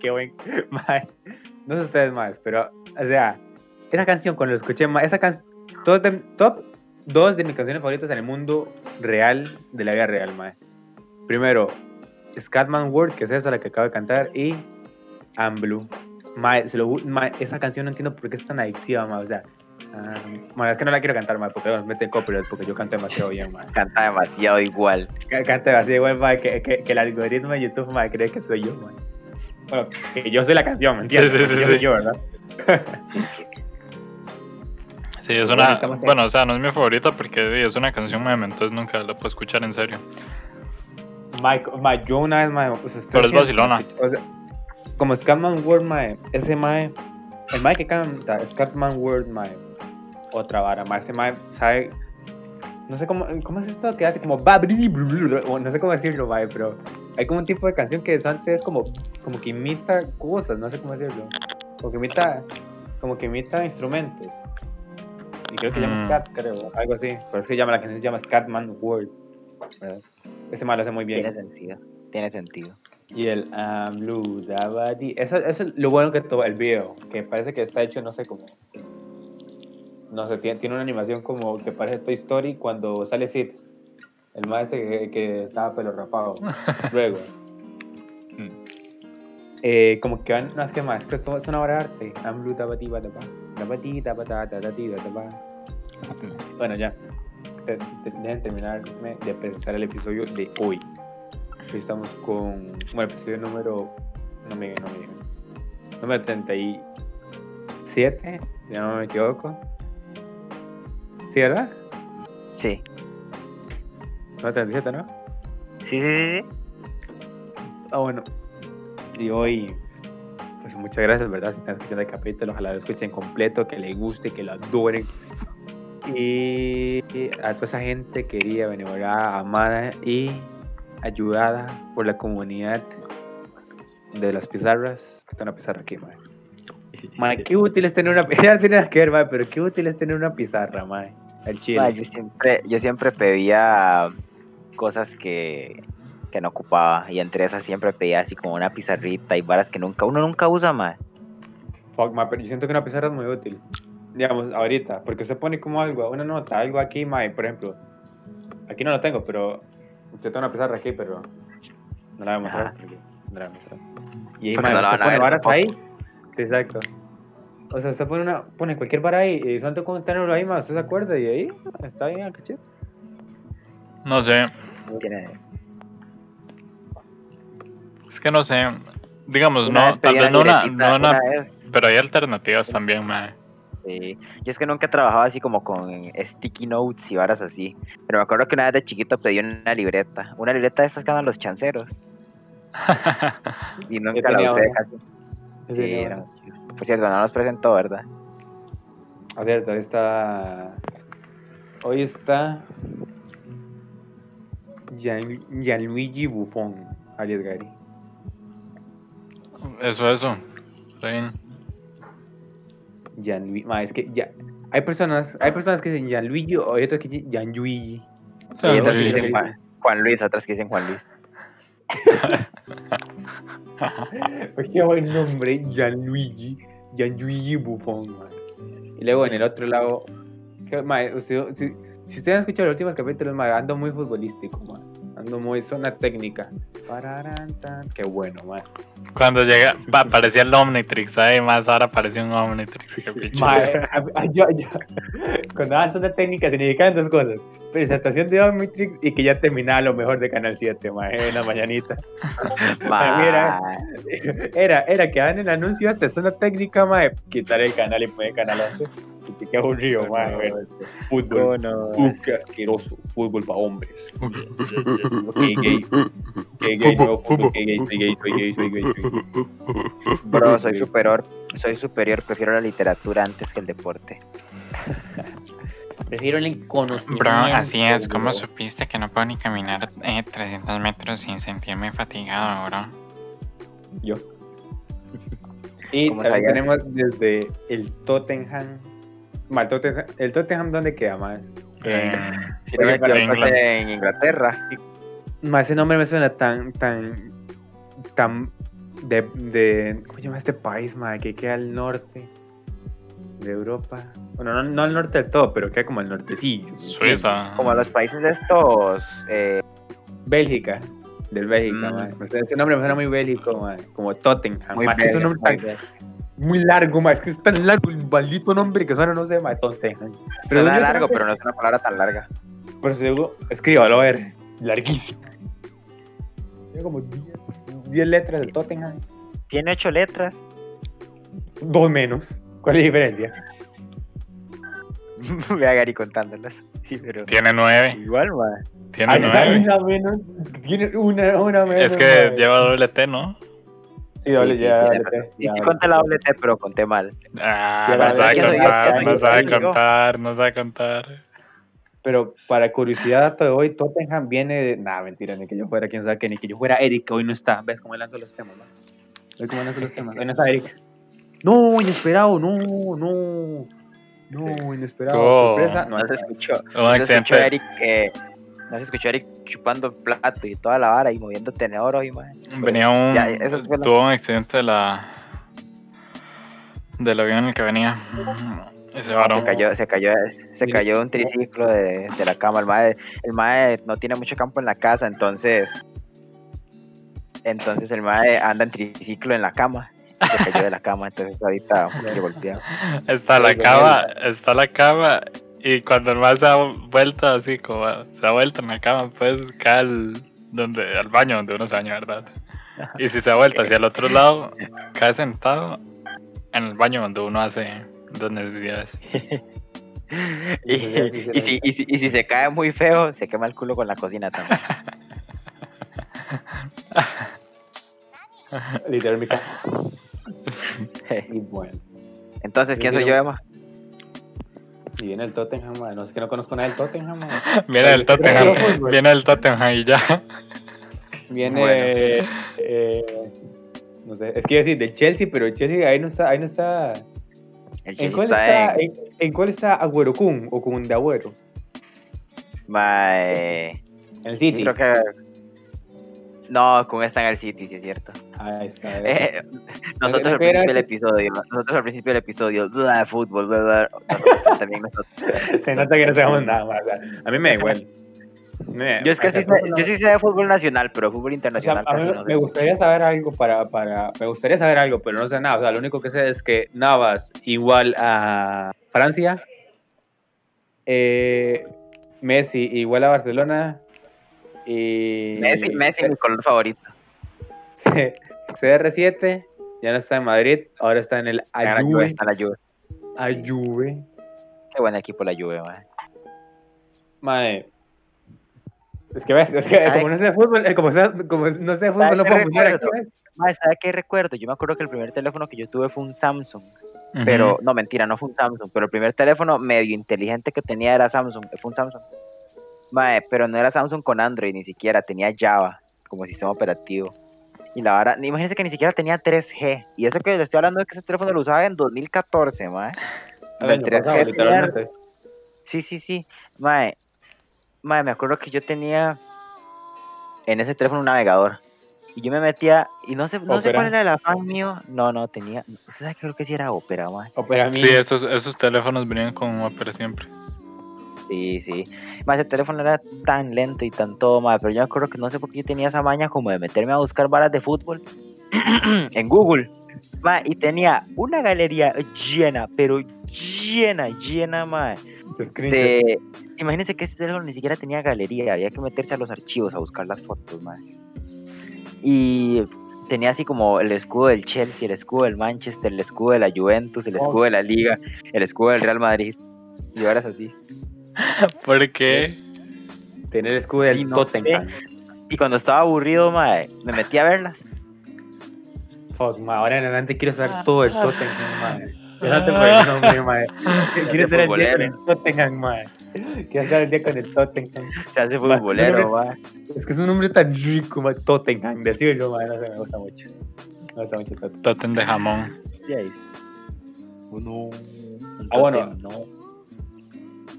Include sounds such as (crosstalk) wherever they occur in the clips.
Qué buen, (laughs) mae. No sé ustedes más, pero, o sea, esa canción cuando la escuché, mae, esa canción, top, top dos de mis canciones favoritas en el mundo real, de la vida real, mae. Primero, Scatman World, que es esa la que acabo de cantar, y I'm Blue. Mae, se lo mae, esa canción no entiendo por qué es tan adictiva, mae, o sea, mae, es que no la quiero cantar, mae, porque nos mete copyright, porque yo canto demasiado bien, mae. Canta demasiado igual. Ca- Canta así igual, mae, que, que, que el algoritmo de YouTube, mae, cree que soy yo, mae. Bueno, que yo soy la canción, ¿me entiendes? Sí, sí, sí, Yo sí. soy yo, ¿verdad? (laughs) Sí, es Bueno, una. Bueno, o sea, no es mi favorita porque es una canción meme, entonces nunca la puedo escuchar en serio. Mae, mae, yo una vez, mae, o sea, estoy Pero es vacilona. o sea, como Scatman World, mae, ese mae, el mae que canta Scatman World, mae, otra vara, mae sabe, no sé cómo, ¿cómo es esto que hace como no sé cómo decirlo, mae, pero hay como un tipo de canción que antes es como, como que imita cosas, no sé cómo decirlo, como que imita, como que imita instrumentos. Y creo que llama Mm. Scat, creo, algo así. Pero es que llama, la canción se llama Scatman World. ¿verdad? Ese mae lo hace muy bien. Tiene sentido. Tiene sentido. Y el I'm blue, dabadi. Eso, eso es lo bueno que todo el video, que parece que está hecho, no sé cómo. No sé, tiene, tiene una animación como que parece Toy Story cuando sale Sid. El maestro que, que estaba pelo rapado. (laughs) Luego. Eh, como que van, no es que más, que esto es una obra de arte. Bueno, ya. Dejen terminarme de presentar el episodio de hoy. Hoy estamos con. Bueno, episodio número. No me no me digan. Número 37, si no me equivoco. ¿Sí, verdad? Sí. Número 37, ¿no? Sí, sí, sí. sí. Ah, bueno. Y hoy, pues muchas gracias, ¿verdad? Si están escuchando el capítulo, ojalá lo escuchen completo, que les guste, que lo adoren. Y a toda esa gente querida, benevolada, amada y ayudada por la comunidad de las pizarras. Que está una pizarra aquí, madre. (laughs) Madre, qué útil es tener una (laughs) pizarra. No tiene nada que ver, madre, pero qué útil es tener una pizarra, madre. El chile. Ma, yo siempre, yo siempre pedía cosas que, que no ocupaba. Y entre esas siempre pedía así como una pizarrita y varas que nunca, uno nunca usa más. Fuck, ma, pero yo siento que una pizarra es muy útil. Digamos, ahorita, porque se pone como algo, una nota, algo aquí, mae, por ejemplo. Aquí no lo tengo, pero. Usted tiene una pizarra aquí, pero. No la voy a mostrar. Ajá. porque No la voy a mostrar. Y ahí, mae, no a pone varas ahí. Sí, exacto. O sea, usted pone, una, pone cualquier vara ahí y santo con tenerlo ahí, más usted se acuerda y ahí está bien el cachete. No sé, Tiene- es que no sé. Digamos, Una no, tal vez no una, no una, una vez, pero hay alternativas también, mae. sí. Yo es que nunca he trabajado así como con sticky notes y varas así. Pero me acuerdo que una vez de chiquito pedí una libreta. Una libreta de estas que andan los chanceros. (laughs) Y nunca la usé una. Sí, Por cierto, no nos presentó, ¿verdad? A cierto, ahí está. Hoy está. Gian- Gianluigi Buffon, alias Gary. Eso, eso. Está bien. Gianluigi. Ma, es que ya. Hay personas, hay personas que dicen Gianluigi o hay otras que dicen Gianluigi. Y otras que dicen Juan, Juan Luis, otras que dicen Juan Luis. (laughs) (laughs) Qué buen nombre, Gianluigi. Gianluigi Buffon, ma. Y luego en el otro lado. que, ma, usted- si, si ustedes han escuchado los últimos capítulos, ma, ando muy futbolístico, ma. Ando muy zona técnica. Qué bueno, ma. Cuando llega, pa, parecía el Omnitrix, ahí más ahora parece un Omnitrix. (laughs) a- a- yo, yo, cuando daban una técnica significaban dos cosas. Presentación de Omnitrix y que ya terminaba lo mejor de Canal 7, mae, en la mañanita. (laughs) Ma, Mira. Era, era que daban el anuncio hasta zona técnica, mae, quitar el canal y poner Canal 11. Que qué aburrido, mae. ver Fútbol. no. Qué asqueroso. Fútbol para hombres. Ok, gay. Gay, gay, fútbol. Gay, gay, soy gay, soy gay, soy gay. Bro, soy superior, soy superior, prefiero la literatura antes que el deporte. Prefiero el conocimiento. Bro, así es, ¿cómo bro. supiste que no puedo ni caminar eh, 300 metros sin sentirme fatigado, bro? Yo. Y ¿Cómo también tenemos desde el Tottenham. El Tottenham, ¿El Tottenham dónde queda más? Eh, Si no me en Inglaterra. Ma, ese nombre me suena tan, tan, tan de, de, ¿cómo se llama este país, ma? Que queda al norte de Europa. Bueno, no, no al norte del todo, pero queda como al nortecillo. Suiza. Como los países estos. Eh, Bélgica. Del Bélgica, Mm. ma. O sea, ese nombre me suena muy bélico, ma. Como Tottenham. muy es un nombre tan. Muy largo, ma. Es que es tan largo el maldito nombre que suena, no sé, ma, Tottenham. Suena yo largo, pero no es una palabra tan larga. Eso digo, escríbalo, a ver. Larguísimo. Tiene como 10, 10 letras de Tottenham. Tiene ocho letras. Dos menos. ¿Cuál es la diferencia? (laughs) Ve a Gary contándolas. Sí, pero. Tiene nueve. Igual, ma. Tiene Ahí está, nueve. una menos. Tiene una, una menos. Es que madre. lleva doble T, ¿no? Sí, doble Sí, ya. Y ya, sí conté la doble T, pero conté mal. Ah, no sabe que contar, no sabe contar, no sabe contar. Pero para curiosidad, de hoy, Tottenham viene de. Nah, mentira, ni que yo fuera quien sabe que ni que yo fuera Eric, que hoy no está. ¿Ves cómo lanzo los temas, no? ¿Ves cómo lanzo los temas? Hoy no está Eric. No, inesperado, no, no. No, inesperado. Oh. Sorpresa. No, No se escuchó. No se escuchó. Eric. Eh, no se escuchó Eric chupando plato y toda la vara y moviendo tenedor hoy, ma. Venía un. Ya, eso fue la- Tuvo un accidente de la. Del avión en el que venía. Y se varó. Se cayó, se cayó, se cayó un triciclo de, de la cama. El mae, el mae no tiene mucho campo en la casa, entonces. Entonces el mae anda en triciclo en la cama. Y se cayó de la cama, entonces ahorita (laughs) un golpeado. Está la cama, está la cama. Y cuando el más se ha vuelto así, como se ha vuelto en la cama, pues cae al, donde, al baño donde uno se baña, ¿verdad? Y si se ha vuelto hacia el otro lado, cae sentado en el baño donde uno hace las necesidades. (laughs) Y, y si, y, si, y si se cae muy feo, se quema el culo con la cocina también. Literalmente. (laughs) Y bueno. Entonces, ¿quién soy yo, Emma? Y viene el Tottenham, man. No sé que no conozco nada del Tottenham, man. (laughs) Viene el Tottenham, viene el Tottenham y ya. (laughs) Viene. Bueno. eh, no sé, es que iba a decir del Chelsea, pero el Chelsea ahí no está. Ahí no está El ¿En cuál está está, en. en, en cuál está Agüero Kun o Kun de Agüero? En el City. Creo que. No, con está en el City, sí es cierto. Ahí está. Eh, (laughs) nosotros Creo al principio del episodio, nosotros al principio del episodio, duda de fútbol, bla, bla, nosotros también nosotros. (laughs) Se nota que no sabemos nada más. a mí me da igual. Me- Yo es que sea, sí sé, yo sí sé de fútbol nacional, pero fútbol O sea, internacional a mí no me gustaría saber algo para, para. Me gustaría saber algo, pero no sé nada. O sea, lo único que sé es que Navas igual a Francia. eh, Messi igual a Barcelona. Y. Messi, Messi es mi color favorito. (laughs) CR7 ya no está en Madrid, ahora está en el Ahora la Juve, Ayuve. está la Juve. Ayuve. Qué buen equipo la Juve, man. Mae. Es que ves, es que ¿Sabe? como no sé de fútbol, eh, como, no sé de fútbol, ¿Sabe no puedo opinar aquí, recuerdo? ¿ves? Mae, ¿sabe qué recuerdo? Yo me acuerdo que el primer teléfono que yo tuve fue un Samsung. Pero, no, mentira, no fue un Samsung. Pero el primer teléfono medio inteligente que tenía era Samsung. Fue un Samsung. Mae, pero no era Samsung con Android ni siquiera. Tenía Java como sistema operativo. Y la vara, imagínense que ni siquiera tenía 3G. Y eso que le estoy hablando es que ese teléfono lo usaba en 2014, mae. El año El 3G pasado, literalmente. Sí, sí, sí. Mae, mae, me acuerdo que yo tenía en ese teléfono un navegador. Y yo me metía, y no sé, no sé cuál era el afán mío. No, no, tenía. ¿Usted sabe que creo que sí era Opera, mae? Opera. Sí, esos, esos teléfonos venían con Opera siempre. Sí, sí. Mae, ese teléfono era tan lento y tan todo, mae. Pero yo me acuerdo que no sé por qué yo tenía esa maña como de meterme a buscar varas de fútbol (clears throat) en Google. Mae, y tenía una galería llena, pero llena, llena. Screenshot. de... Imagínense que este teléfono ni siquiera tenía galería, había que meterse a los archivos a buscar las fotos, más. Y tenía así como el escudo del Chelsea, el escudo del Manchester, el escudo de la Juventus, el Oh. escudo de la Liga, el escudo del Real Madrid. Y ahora es así. (laughs) ¿Por qué? Tener el escudo del no Tottenham. Y cuando estaba aburrido, mae, me metí a verlas. Fuck, ma, ahora en adelante quiero saber Ah, todo el ah. Tottenham, mae. Ya no te puedo el nombre, mae. Quiero ser el día con futbolero. el Tottenham, mae. Quiero estar el día con el Tottenham. Se hace futbolero, mae. Es que es un nombre tan rico, mae. Tottenham. Decirlo, mae, no sé, me gusta mucho. Me gusta mucho Tottenham. Totem de jamón. Ahí. Uno. un Ah, bueno. no.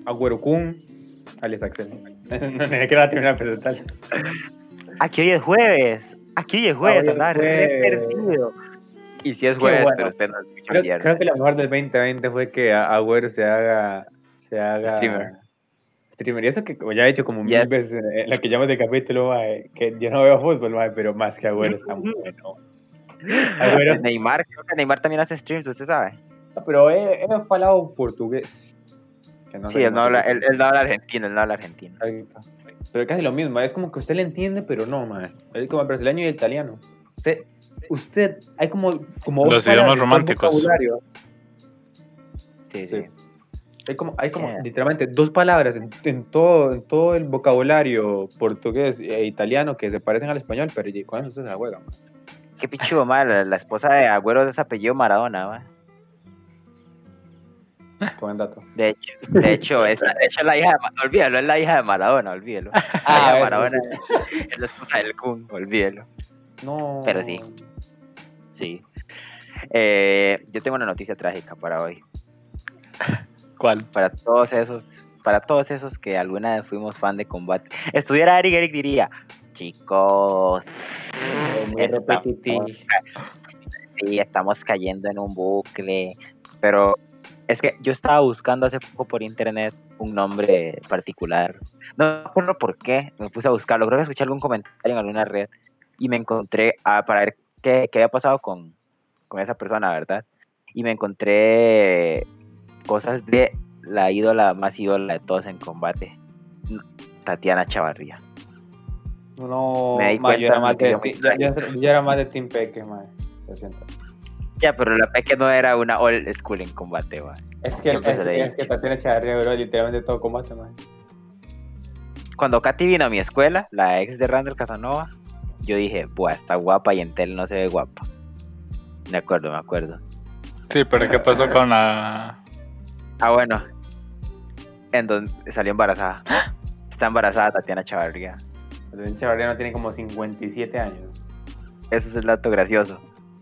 Agüero Kun. Alex Axel. (laughs) no tenía que la terminar de presentar. Aquí hoy es jueves. Aquí hoy es jueves, hoy es andaba re jueves. perdido. Y si es jueves, bueno. pero usted no escucha Creo, viernes. creo que lo mejor del 2020 fue que a- Agüero se haga. Se haga. Streamer. Streamer. Y eso que como ya he dicho como mil veces en- la que llamas de capítulo, mae, que yo no veo fútbol, mae, pero más que Agüero está muy bueno. Agüero. Neymar, creo que Neymar también hace streams, usted sabe. Pero él, él ha hablado portugués. Que no Sí, él no, habla, él, él no habla argentino, él no habla argentino. Exacto. Pero es casi lo mismo, es como que usted le entiende, pero no, man. Es como el brasileño y el italiano. Usted, usted hay como, como Los dos idiomas palabras en todo el románticos. vocabulario. Sí, sí. Sí. Hay como, hay como Yeah. literalmente dos palabras en, en todo, en todo el vocabulario portugués e italiano que se parecen al español, pero ¿y ¿cuándo usted se la juega, man? Qué pichudo, mal. La, esposa de Agüero es apellido Maradona, ma. (laughs) Buen dato. De hecho, de hecho, es, de hecho es la hija de Ma- olvídalo, es la hija de Maradona, hija Ah, de Maradona (laughs) es la esposa del Kun, olvídalo. No. Pero sí. Sí. Eh, yo tengo una noticia trágica para hoy. ¿Cuál? Para todos esos, para todos esos que alguna vez fuimos fan de combate. Estuviera Eric, Eric diría, chicos, Muy repetitivo. sí, estamos cayendo en un bucle. Pero es que yo estaba buscando hace poco por internet un nombre particular. No me acuerdo por qué, me puse a buscarlo. Creo que escuché algún comentario en alguna red y me encontré ah, para ver qué, qué había pasado con, con esa persona, ¿verdad? Y me encontré cosas de la ídola más ídola de todos en combate, Tatiana Chavarría. No, yo, era más de, yo- yo era más de Team Peque, man. Lo siento. Ya, pero la Peque no era una old school en combate, va. Es que, es, que Tatiana Echeverría, bro, literalmente todo combate, man. Cuando Katy vino a mi escuela, la ex de Randall Casanova, yo dije, buah, está guapa y en tel no se ve guapa. Me acuerdo, me acuerdo. Sí, pero ¿qué pasó (laughs) con la...? Ah, bueno. En donde salió embarazada. Está embarazada Tatiana Chavarría. Tatiana Echeverría no tiene como 57 años. Ese es el dato gracioso.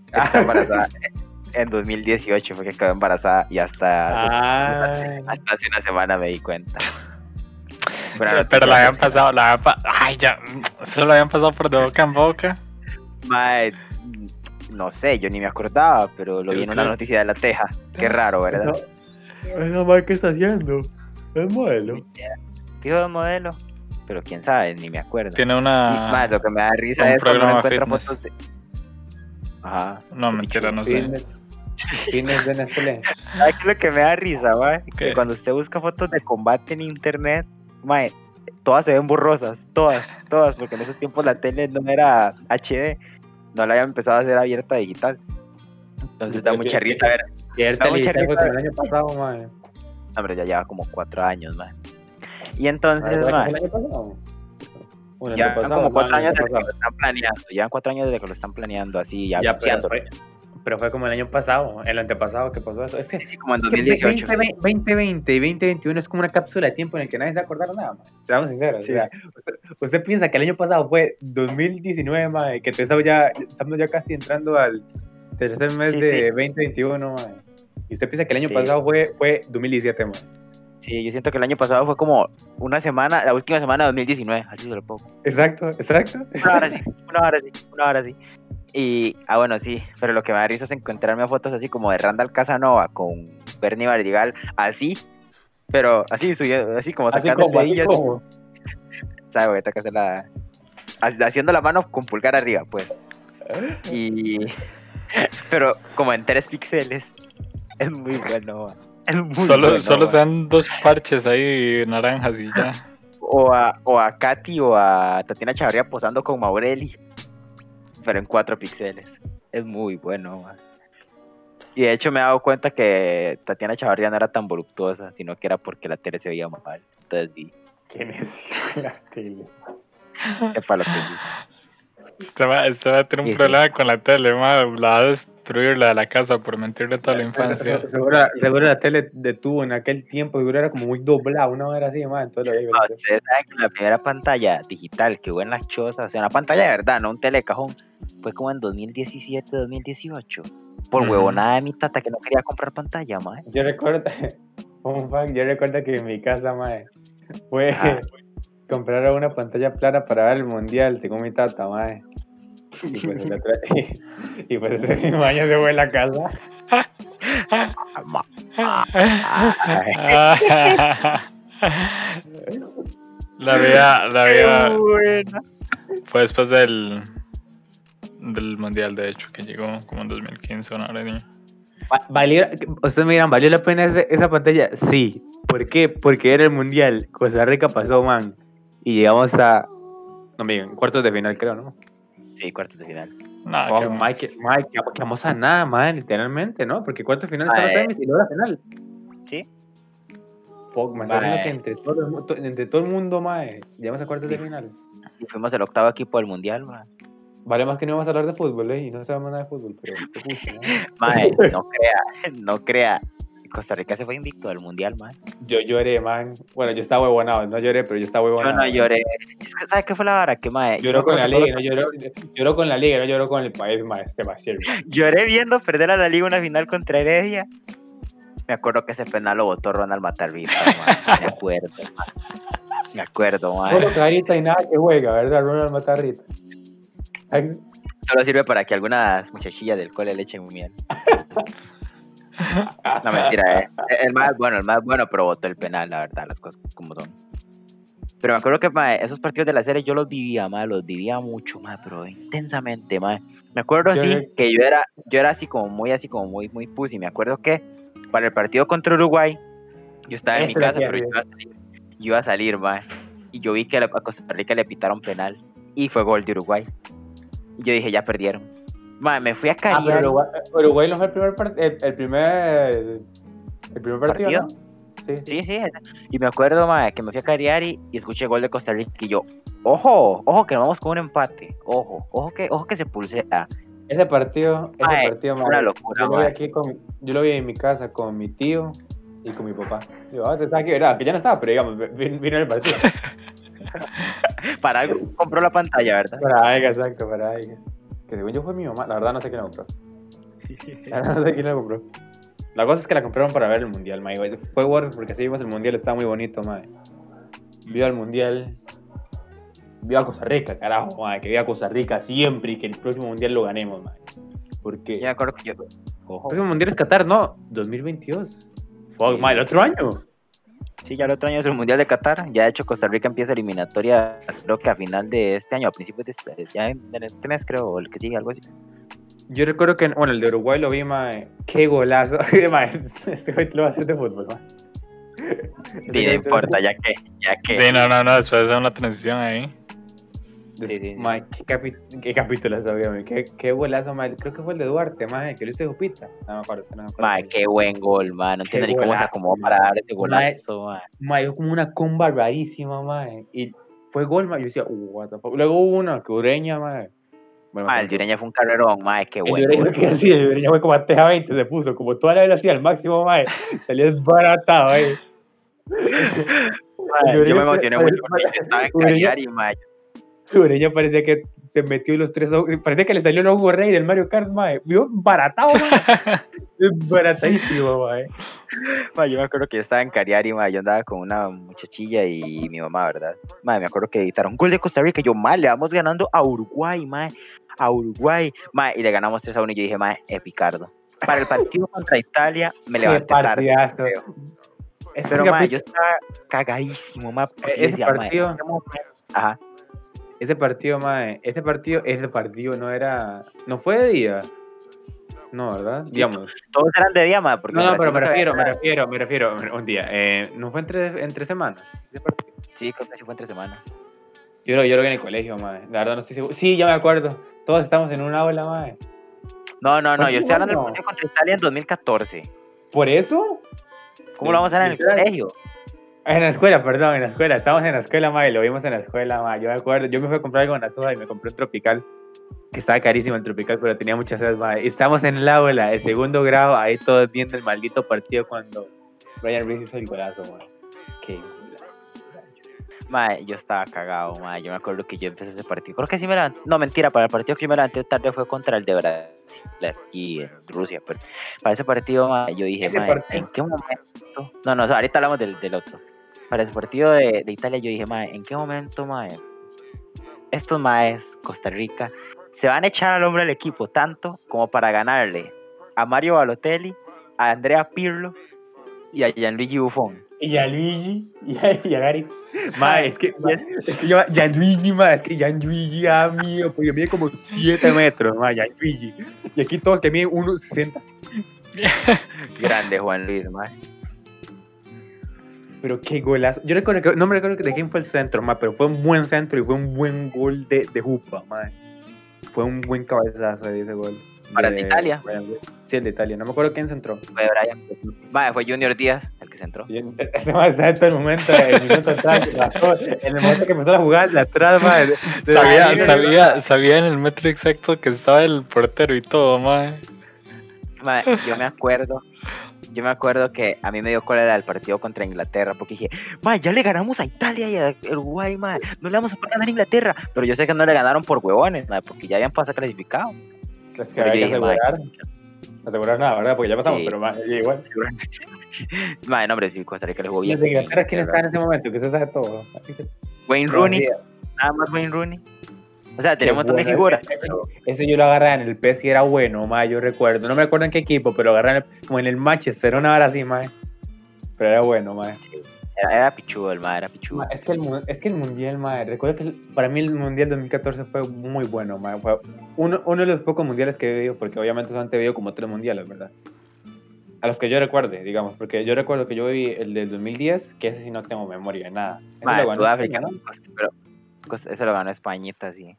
Está embarazada en 2018, fue que quedó embarazada y hasta, Ah, hasta hace una semana me di cuenta. Pero, Pero, pero la habían pasado, la habían pa- Ay, ya, eso lo habían pasado por de boca en boca. Mae, no sé, yo ni me acordaba, pero lo vi en una noticia de la Teja. Qué raro, ¿verdad? Esa madre, ¿qué está haciendo? Es modelo. Fijo de modelo. Pero quién sabe, ni me acuerdo. Tiene Y, una... mae, lo que me da risa un es cuando encuentra fitness. fotos de... Ajá. No, mentira, no sé. Fitness, Nestlé. ¿Sabes lo que me da risa, mae? ¿Qué? Que cuando usted busca fotos de combate en internet, mae, todas se ven borrosas. Todas, todas. Porque en esos tiempos la tele no era HD. No la habían empezado a hacer abierta digital. Entonces da mucha risa ver. Mucha lista fue el año pasado, man. Hombre, ya lleva como cuatro años, mae. Y entonces, ¿Fue mae, el año pasado? Bueno, Ya como cuatro años año desde que lo están planeando. Llevan cuatro años desde que lo están planeando así, ya, Ya, pero fue, pero fue como el año pasado, el antepasado que pasó eso. Es que Sí, como en Es que 2018. 2020, 2020 y 2021 es como una cápsula de tiempo en el que nadie se va a acordar nada más. Seamos sinceros. Sí. O sea, usted, usted piensa que el año pasado fue 2019, mae, que te estamos ya, estamos ya casi entrando al tercer mes Sí, de sí. 2021, mae. Y usted piensa que el año pasado fue, fue 2017, mae. Sí, yo siento que el año pasado fue como una semana, la última semana de 2019, así se lo pongo. Exacto, exacto. Una hora sí, (laughs) una hora sí, una hora sí. Y, ah, bueno, sí, pero lo que me da risa es encontrarme fotos así como de Randall Casanova con Bernie Bardigal, así, pero así, subiendo, así como Así sacando como, el así dedillo. (laughs) ¿sabes? Ahorita que hacer la... ha- Haciendo la mano con pulgar arriba, pues. Y... (laughs) Pero como en tres píxeles. Es muy bueno, Solo, bueno, solo man. se dan dos parches ahí naranjas y ya. o a, o a Katy o a Tatiana Chavarría posando con Maureli, pero en cuatro píxeles. Es muy bueno, man. Y de hecho me he dado cuenta que Tatiana Chavarría no era tan voluptuosa, sino que era porque la tele se veía mal. Entonces, sí, Qué necio la tele. sepa lo que sí. Este va, este va a tener un sí. problema con la tele, ma. La a destruir la de la casa por mentirle toda la infancia. (laughs) Seguro, seguro la tele detuvo en aquel tiempo, seguro era como muy doblada, una hora así, man. Entonces lo No, ustedes saben que la primera pantalla digital que hubo en las chozas, o sea, una pantalla de verdad, no un telecajón, fue como en 2017, 2018. Por Ujú. huevonada de mi tata que no quería comprar pantalla, man. Yo recuerdo, (laughs) un yo recuerdo que en mi casa, mae, fue Ah. (laughs) comprar una pantalla plana para ver el mundial, según mi tata, mae. Y pues, el otro- (laughs) y pues (laughs) ese mismo año se fue a la casa. La vida, la vida fue después del, del mundial, de hecho, que llegó como en 2015, una hora ¿Valió, ustedes me dirán, ¿valió la pena ese- esa pantalla? Sí. ¿Por qué? Porque era el mundial. Costa Rica pasó, man. Y llegamos a. No, miren, cuartos de final, creo, ¿no? Sí, cuartos de final. Oh, Mike, Mike, que quedamos a nada, man, literalmente, ¿no? Porque cuartos de final están los Mae. semis y luego la final. Sí. Fuck, me está Mae. que entre todo, el, mu- to- entre todo el mundo, mae, llegamos a cuartos de final. Y fuimos el octavo equipo del mundial, ma. Vale más que no vamos a hablar de fútbol, ¿eh? Y no sabemos nada de fútbol, pero. (laughs) Mae, no crea, no crea. Costa Rica se fue invicto al mundial, ma. Yo lloré, man. Bueno, yo estaba huevonado, no lloré, pero yo estaba Yo huevonado. no lloré. Es que, ¿sabes qué fue la vara? Que, mae, Lloró yo con la liga, no lloró, lloró con la liga, no lloró con el país, mae, este. Lloré viendo perder a la liga una final contra Heredia. Me acuerdo que ese penal lo votó Ronald Matarrita, ma. (laughs) Me acuerdo, ma. Me acuerdo, ma. Solo carita y nada que juega, ¿verdad? Ronald Matarrita. Solo sirve para que algunas muchachillas del cole le echen miel. (laughs) (laughs) No, mentira, eh. El más bueno, el más bueno, pero votó el penal, la verdad, las cosas como son. Pero me acuerdo que ma, esos partidos de la serie yo los vivía, ma, los vivía mucho, ma, pero intensamente, ma. Me acuerdo Yo- así que yo era, yo era así como muy, así como muy, muy pussy. Me acuerdo que para el partido contra Uruguay, yo estaba en mi casa, pero yo iba a salir, iba a salir, ma. Y yo vi que a Costa Rica le pitaron penal y fue gol de Uruguay. Y yo dije, ya perdieron. Ma, me fui a Ah, pero. Uruguay, Uruguay no fue el primer, part- el, el primer, el primer partido, ¿Partido? ¿no? Sí, Sí, sí. ese. Y me acuerdo, ma, que me fui a Cariari y escuché gol de Costa Rica y yo, ojo, ojo que vamos con un empate. Ojo, ojo que, ojo que se pulsea. Ese partido, ese Mae, partido, mae, una locura, yo lo vi aquí con, yo lo vi en mi casa con mi tío y con mi papá. Digo, ah, te estaba aquí, ¿verdad? Que ya no estaba, pero digamos, vino, vino el partido. (laughs) Para algo compró la pantalla, ¿verdad? para Aiga, exacto, para Aiga. Que según yo fue mi mamá, la verdad no sé quién la compró. (laughs) La verdad no sé quién la compró. La cosa es que la compraron para ver el mundial, mae. Fue bueno porque así vimos el mundial, estaba muy bonito, mae. Vio el mundial. Vio a Costa Rica, carajo, mae. Que viva Costa Rica siempre y que el próximo mundial lo ganemos, mae. Porque. Me acuerdo que yo, ojo. El próximo mundial es Qatar, no, 2022. Fuck, Sí. mae, el otro año. Sí, ya el otro año es el Mundial de Qatar. Ya de hecho Costa Rica empieza eliminatoria, creo que a final de este año, a principios de este, ya en, en este mes creo, o el que sigue, algo así. Yo recuerdo que, bueno, el de Uruguay lo vi, mae. Qué golazo. (laughs) mae, este güey lo va a hacer de fútbol, mae. Sí, no importa, ya que, ya que. Sí, no, no, no, después de una transición ahí. Sí, sí, mae, qué, capi- qué capítulo sabía. Qué, qué golazo, mae. Creo que fue el de Duarte, mae, que lo hizo Jupita. No me acuerdo, no me acuerdo. Ma, qué buen gol, man. No entiendo ni cómo se acomodó para dar ese golazo, ma. Mae, dio como una comba rarísima, mae. Y fue gol, mae. Yo decía, uh, what the fuck. Luego hubo una que Ureña, mae. Bueno, Ma, el Yureña fue un carrerón, ma, qué El buen Ureña (laughs) que así, el Ureña fue como a teja 20, se puso. Como toda la velocidad al máximo, mae. Salió desbaratado, (laughs) el Yo Ureña me emocioné mucho porque estaba en Ureña- Cagliari, ma. Ureña parecía que se metió los tres ojos. Parecía que le salió el ojo rey del Mario Kart, mae. Vio baratado, mae. (laughs) Baratadísimo, mae. Ma, yo me acuerdo que yo estaba en Cariari, ma, yo andaba con una muchachilla y mi mamá, ¿verdad? Ma, me acuerdo que editaron gol de Costa Rica yo, ma, le vamos ganando a Uruguay, ma, a Uruguay, ma, y le ganamos 3 a 1 y yo dije, ma, es Picardo. Para el partido contra Italia me levanté tarde, pero ma, capi- yo estaba cagadísimo, ma, porque yo Ese decía, partido- ¿en qué momento? Ajá, Ese partido, mae. Ese partido, ese partido no era. No fue de día. No, ¿verdad? Digamos. todos eran de día, ma, porque No, no, pero me que refiero, me refiero, me refiero. Un día. Eh, no fue entre, entre semanas. ese partido? Sí, creo que sí fue entre semanas. Yo lo, yo lo vi en el colegio, mae. La verdad no estoy seguro. Sí, ya me acuerdo. Todos estamos en una aula, mae. No, no, no, ¿Cuántos yo estoy hablando del partido contra Italia en 2014. ¿Por eso? ¿Cómo lo vamos a hacer en el colegio? En la escuela, perdón, en la escuela. Estábamos en la escuela, mae. Lo vimos en la escuela, mae. Yo me acuerdo. Yo me fui a comprar algo en la soda y me compré un tropical. Que estaba carísimo el tropical, pero tenía muchas sed, mae. Y estábamos en el aula, el segundo grado, ahí todos viendo el maldito partido cuando Brian Reese hizo el golazo, mae. Qué. Mae, yo estaba cagado, mae. Yo me acuerdo que yo empecé ese partido. Creo que sí me levanté. No, mentira, para el partido que yo me levanté tarde fue contra el de Brasil, en Rusia. Pero para ese partido, mae, yo dije, partido- ¿en qué momento? No, no, ahorita hablamos del, del otro. Para el partido de, de Italia, yo dije, mae, ¿en qué momento, mae? Estos maes, Costa Rica, se van a echar al hombre del equipo tanto como para ganarle a Mario Balotelli, a Andrea Pirlo y a Gianluigi Buffon. Y a Luigi, y a, y a Gary. (laughs) Ma, es que, es que yo, Gianluigi, ma, es que Gianluigi, ah, mío, pues yo mide como 7 metros, ma, Gianluigi. Y aquí todos que miden 1,60. (laughs) Grande Juan Luis, mae. Pero qué golazo. Yo recuerdo que, no me recuerdo de quién fue el centro, ma, pero fue un buen centro y fue un buen gol de, de Jupa, ma. Fue un buen cabezazo de ese gol. Para el de Italia. Sí, el de Italia. No me acuerdo quién centró. Fue Brian. Mae, fue Junior Díaz el que se entró. Y en- (laughs) Ese ma exacto el momento, el minuto atrás, en el momento que empezó a jugar, la atrás, ma, de- de- Sabía, sabía, sabía en el metro exacto que estaba el portero y todo, mae. Mae, yo me acuerdo, yo me acuerdo que a mí me dio cólera el partido contra Inglaterra, porque dije, mae, ya le ganamos a Italia y a Uruguay, mae, no le vamos a poder ganar a Inglaterra, pero yo sé que no le ganaron por huevones, mae, porque ya habían pasado clasificado. Es que Pero había que ma, asegurar. Asegurar nada, ¿verdad? Porque ya pasamos, Sí. pero ma, igual. (laughs) mae, no, hombre, sí, Costa Rica le jugó ¿Y bien. Inglaterra quién está en ese momento? Que usted sabe todo. Wayne Rooney, nada más Wayne Rooney. O sea, tenía un montón de figuras. ese- yo lo agarraba en el PES y era bueno, ma, yo recuerdo. No me acuerdo en qué equipo, pero lo agarraba en el- como en el Manchester, una hora así, ma. Pero era bueno, ma. Era, era pichudo el mae, era pichudo. Ma, Es que, el, es que el mundial, ma, recuerdo que el- para mí el mundial 2014 fue muy bueno, ma. Fue uno, uno de los pocos mundiales que he vivido, porque obviamente solamente he vivido como tres mundiales, ¿verdad? A los que yo recuerde, digamos, porque yo recuerdo que yo viví el del 2010, que ese sí no tengo memoria de nada. Ese Mae, lo ganó España, ¿no? Pero Costa- ese lo ganó Españita, sí.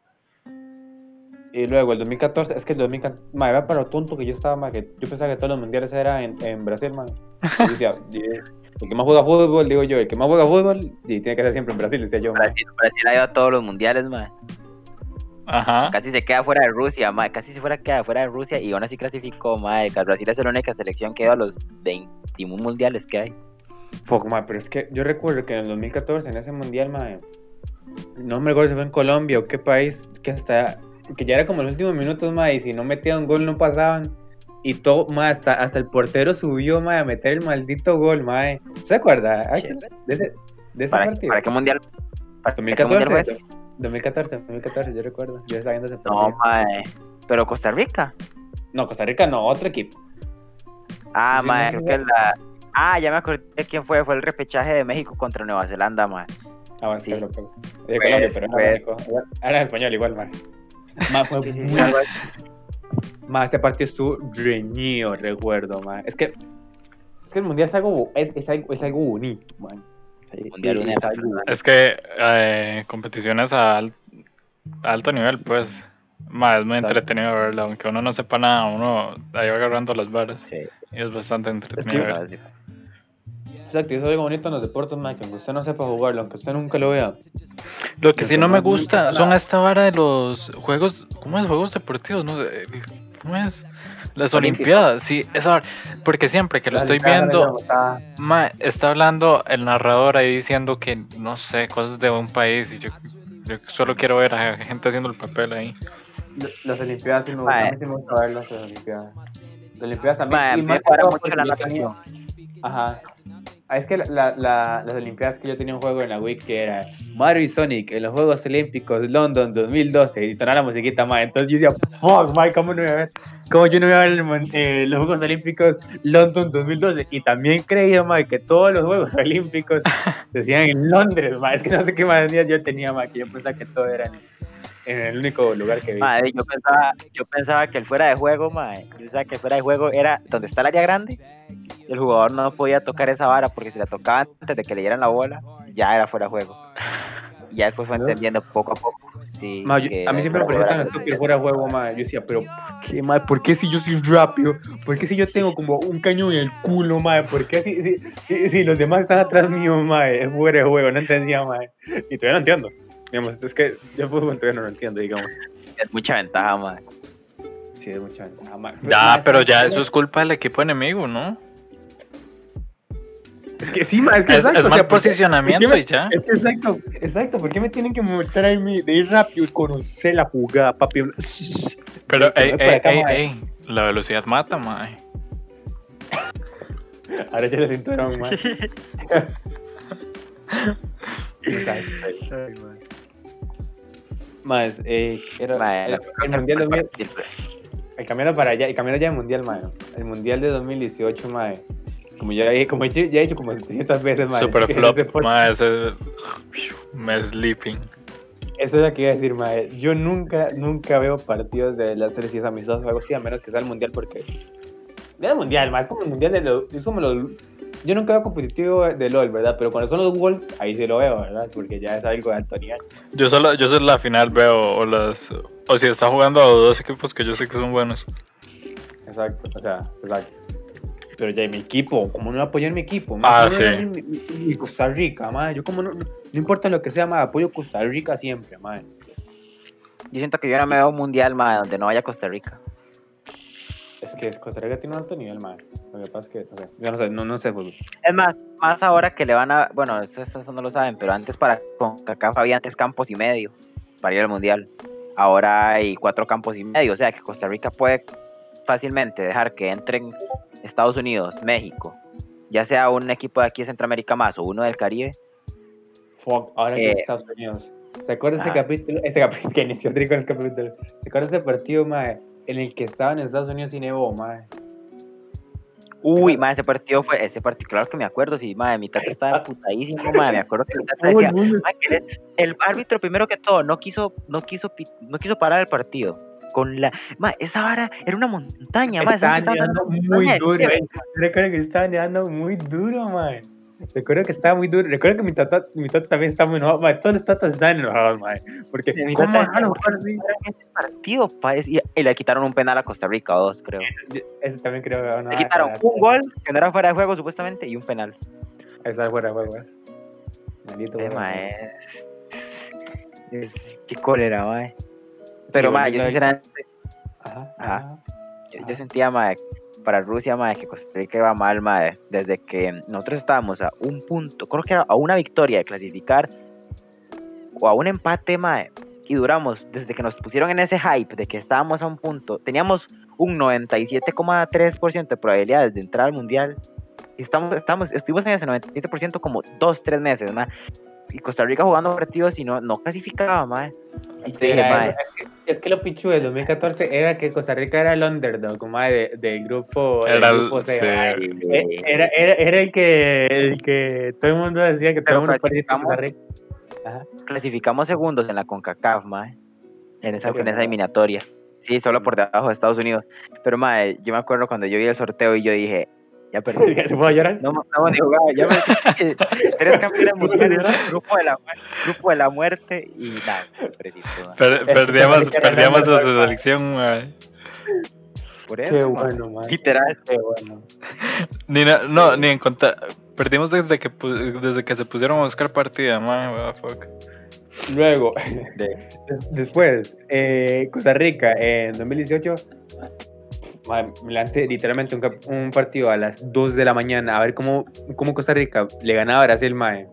Y luego el 2014, es que el 2014, ma, era para lo tonto que yo estaba, ma, que yo pensaba que todos los mundiales eran en, en Brasil, ma. (laughs) Yo decía, y- el que más juega fútbol, digo yo, el que más juega fútbol, y tiene que ser siempre en Brasil, decía yo, ma. Brasil, Brasil ha ido a todos los mundiales, mae. Ajá. Casi se queda fuera de Rusia, mae. Casi se fuera queda fuera de Rusia y aún así clasificó, que Brasil es la única selección que ha ido a los 21 mundiales que hay. Fuck, ma, pero es que yo recuerdo que en el 2014, en ese mundial, ma, no me acuerdo si fue en Colombia o qué país, que hasta, que ya era como los últimos minutos, ma, y si no metían gol no pasaban. Y todo, ma, hasta, hasta el portero subió, ma, a meter el maldito gol, ma. ¿Se acuerda? Ay, De ese, de ese ¿Para, partido. ¿Para qué mundial? ¿Para qué mundial fue 2014, ese? 2014, 2014, yo recuerdo. Yo estaba viendo ese No, partido. mae. Pero Costa Rica. No, Costa Rica no, otro equipo. Ah, Sí, mae, no, que la. Ah, ya me acordé de quién fue. Fue el repechaje de México contra Nueva Zelanda, mae. Ah, bueno, Sí. De Pues, Colombia, pero pues. español igual, ma. Ma, fue Sí, muy este partido estuvo reñido, recuerdo, ma. Es que, es que el mundial es algo, es, es algo, es algo bonito, man. Sí, Mundial es. Es que eh, competiciones a, al- a alto nivel, pues, más es muy Exacto. entretenido verlo, aunque uno no sepa nada, uno ahí va agarrando las varas Sí. y es bastante que- entretenido. verlo. Exacto, y es algo bonito en los deportes, man, que aunque usted no sepa jugarlo, aunque usted nunca lo vea. Lo que sí no me gusta son esta vara de los juegos, ¿cómo es? Juegos deportivos, ¿no? El- ¿Cómo es? Las. Olimpiadas, sí, esa. Porque siempre que lo estoy viendo, ma, está hablando el narrador ahí diciendo que, no sé, cosas de un país y yo, yo solo quiero ver a gente haciendo el papel ahí. Las Olimpiadas sí me gustan, sí me gusta verlas, las Olimpiadas. Las Olimpiadas también. Me todo mucho la natación. Ajá. Ah, Es que la, la, la- las Olimpiadas que yo tenía un juego en la Wii que era Mario y Sonic en los Juegos Olímpicos London 2012 y sonaba la musiquita más. Entonces yo decía, fuck, Mike, ¿cómo no voy a ¿Cómo yo no voy eh, los Juegos Olímpicos London 2012? Y también creía, que todos los Juegos (laughs) Olímpicos se hacían en Londres, Mike. Es que no sé qué días yo tenía, Mike, que yo pensaba que todo era en, el único lugar que vi. Madre, yo pensaba, yo pensaba que el fuera de juego, madre, yo pensaba que fuera de juego era donde está el área grande. y El jugador no podía tocar esa vara porque si la tocaba antes de que le dieran la bola, ya era fuera de juego. (laughs) Ya después fue entendiendo poco a poco. Sí, Ma, yo- a mí siempre me pareció tan estúpido fuera de juego, ma. Yo decía, pero ¿por qué, ma? ¿Por qué si yo soy rápido? ¿Por qué si yo tengo como un cañón en el culo, ma? ¿Por qué si, si, si- si los demás están atrás mío, ma? Es fuera de juego, no entendía, ma. Y todavía no entiendo. Digamos, es que yo fútbol todavía no lo entiendo, digamos. Es mucha ventaja, madre. Sí, es mucha ventaja, ma. Ya, Ma, pero ¿sabes ya eso es culpa del equipo enemigo, ¿no? Es que sí, ma, es que Es, exacto. es o mal sea, ¿por qué- posicionamiento por qué me- y ya. Es que exacto, exacto. ¿Por qué me tienen que mostrar a mí de ir rápido y conocer la jugada, papi? Pero, ey, ey, acá, ey, ey, la velocidad mata, mae. Ahora ya el cinturón, ma. (laughs) Exacto. Más, eh, era Mae, el, el mundial 2000, el cambiando para allá, y cambiando ya el mundial, mae. El mundial de 2018, mae. Como ya, como ya he dicho como 700 veces, mae. Super flop, ese. Me sleeping. Eso es lo que iba a decir, mae. Yo nunca, nunca veo partidos de las selecciones amistosas o algo así, a menos que sea el mundial, porque. Ya el mundial, mae. Es como el mundial de los. Es como los. Yo nunca veo competitivo de LOL, ¿verdad? Pero cuando son los Wolves, ahí sí lo veo, ¿verdad? Porque ya es algo de alto nivel. Yo solo, yo solo la final veo, o las. O si está jugando a dos equipos que yo sé que son buenos. Exacto, o sea, exacto. Pero ya mi equipo, como no apoyo en mi equipo, Ah, sí. mi, mi- mi Costa Rica, mae, yo como no, no importa lo que sea, mae, apoyo Costa Rica siempre, mae. Yo siento que yo no me veo un mundial, mae, donde no vaya Costa Rica. Es que Costa Rica tiene un alto nivel, mae. Lo que pasa es que, no sé, yo no sé, no, no sé fútbol. Es más, más ahora que le van a, bueno, eso, eso no lo saben, pero antes para con CACAF había antes campos y medio para ir al mundial. Ahora hay cuatro campos y medio, o sea que Costa Rica puede fácilmente dejar que entren Estados Unidos, México, ya sea un equipo de aquí de Centroamérica más o uno del Caribe. Fuck, ahora que Eh, Estados Unidos. ¿Se acuerda ese ah. capítulo? Ese capítulo que inició rico el capítulo. ¿Se acuerda ese partido, mae? En el que estaban en Estados Unidos y nevó, mae. Uy, más ese partido fue, ese partido, claro que me acuerdo, sí, madre, mi tata estaba putadísimo, madre, me acuerdo que mi tata decía, mundo- "Mae, que el, el árbitro primero que todo no quiso, no quiso, no quiso parar el partido. Con la, ma, esa vara era una montaña, ma, Estaban estaba nevando en muy duro. eh. Recuerdo que estaba nevando muy duro, mae. Recuerdo que estaba muy duro. Recuerdo que mi tata, mi tata también estaba muy enojado. mae. Todos los tatas estaban enojados, mae. Porque, Mi ¿cómo tata van a decía, jugar "¿Por qué así? paran ese partido, pa?" y, y le quitaron un penal a Costa Rica, o dos, creo. Ese también creo que no, Le quitaron un gol, que no era fuera de juego supuestamente, y un penal. Esa es fuera de juego, eh. Maldito. Eh, fuera ma, de juego. es, es- qué cólera, ma. Pero, ma, yo sinceramente, Ajá. Ajá. ajá. Yo, yo sentía, mae, para Rusia, mae, que Costa Rica iba mal, mae, desde que nosotros estábamos a un punto, creo que era a una victoria de clasificar, o a un empate, mae, y duramos, desde que nos pusieron en ese hype de que estábamos a un punto, teníamos un 97,3% de probabilidades de entrar al Mundial, y estamos, estamos, estuvimos en ese 97% como dos, tres meses, mae, y Costa Rica jugando partidos y no, no clasificaba, mae. Y Sí, dije, mae. Es que- lo pichu del 2014 era que Costa Rica era el underdog, como de, del grupo. del Era el- grupo C, sí. mae. Eh, Era, era, era el, que, el que todo el mundo decía que todo el mundo clasificamos- Costa Rica. Ajá. clasificamos segundos en la CONCACAF, mae. En esa, en esa eliminatoria. Sí, solo por debajo de Estados Unidos. Pero, mae, yo me acuerdo cuando yo vi el sorteo y yo dije, ya perdí. (laughs) ¿Se puede llorar? No, no, jugaba, ya me Tres campeones (laughs) mundiales, grupo de la muerte, grupo de la muerte y nada, perdí. Per- Este perdíamos, perdíamos la selección. Por eso, Qué bueno, man. Literal. Qué bueno. Ni na- no, ni en contar. Perdimos desde que, desde que se pusieron a buscar partida, the fuck. Luego, des- (laughs) después, eh, Costa Rica en 2018, ma, me lancé literalmente un, un partido a las 2 de la mañana a ver cómo, cómo Costa Rica le ganaba a Brasil, mae.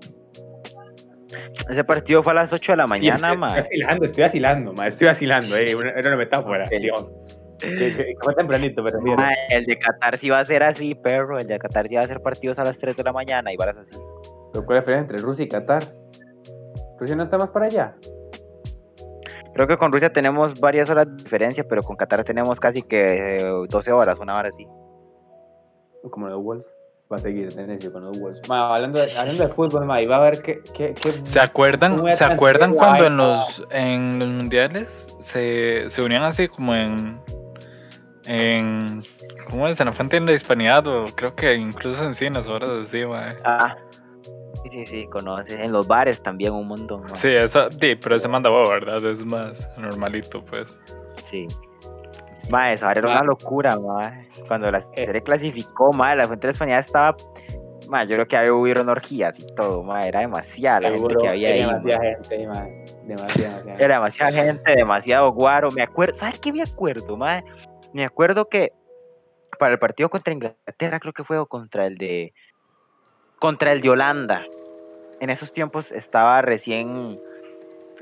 Ese partido fue a las 8 de la Sí, mañana, estoy, mae. estoy vacilando, estoy vacilando, mae, estoy vacilando, eh, una- era una metáfora, Ok. digamos. Que, (laughs) que- que fue tempranito, pero sí. era. Mae, el de Qatar sí va a ser así, perro. El de Qatar sí va a ser partidos a las 3 de la mañana y varas así. Pero ¿Cuál es la diferencia entre Rusia y Qatar? ¿Rusia no está más para allá? Creo que con Rusia tenemos varias horas de diferencia, pero con Qatar tenemos casi que eh, 12 horas, una hora así. Como los Wolves. Va a seguir en tendencia con los Wolves. Ma, hablando, de, hablando de fútbol, ma, y va a ver qué... qué, qué ¿Se acuerdan, ¿Cómo voy a ¿se acuerdan cuando en los, en los mundiales se, se unían así como en, en, ¿cómo es? En la fuente de la hispanidad o creo que incluso en cines, horas así, mae. Ah, sí, sí, sí, conoce. En los bares también un montón. mae. Sí, eso, sí, pero ese manda huevo, ¿verdad? Es más normalito, pues. Sí. Mae, esa era una locura, mae. Cuando la Eh. serie clasificó, mae, la fuente de la España estaba. Mae, yo creo que había hubieron orgías y todo, mae. Era demasiada la gente que había ahí. hay mae. demasiada gente ahí, ma. Demasiada, demasiada. Era demasiada gente, demasiado guaro. Me acuerdo, ¿sabes qué me acuerdo, mae? Me acuerdo que para el partido contra Inglaterra, creo que fue o contra el de contra el de Holanda. En esos tiempos estaba recién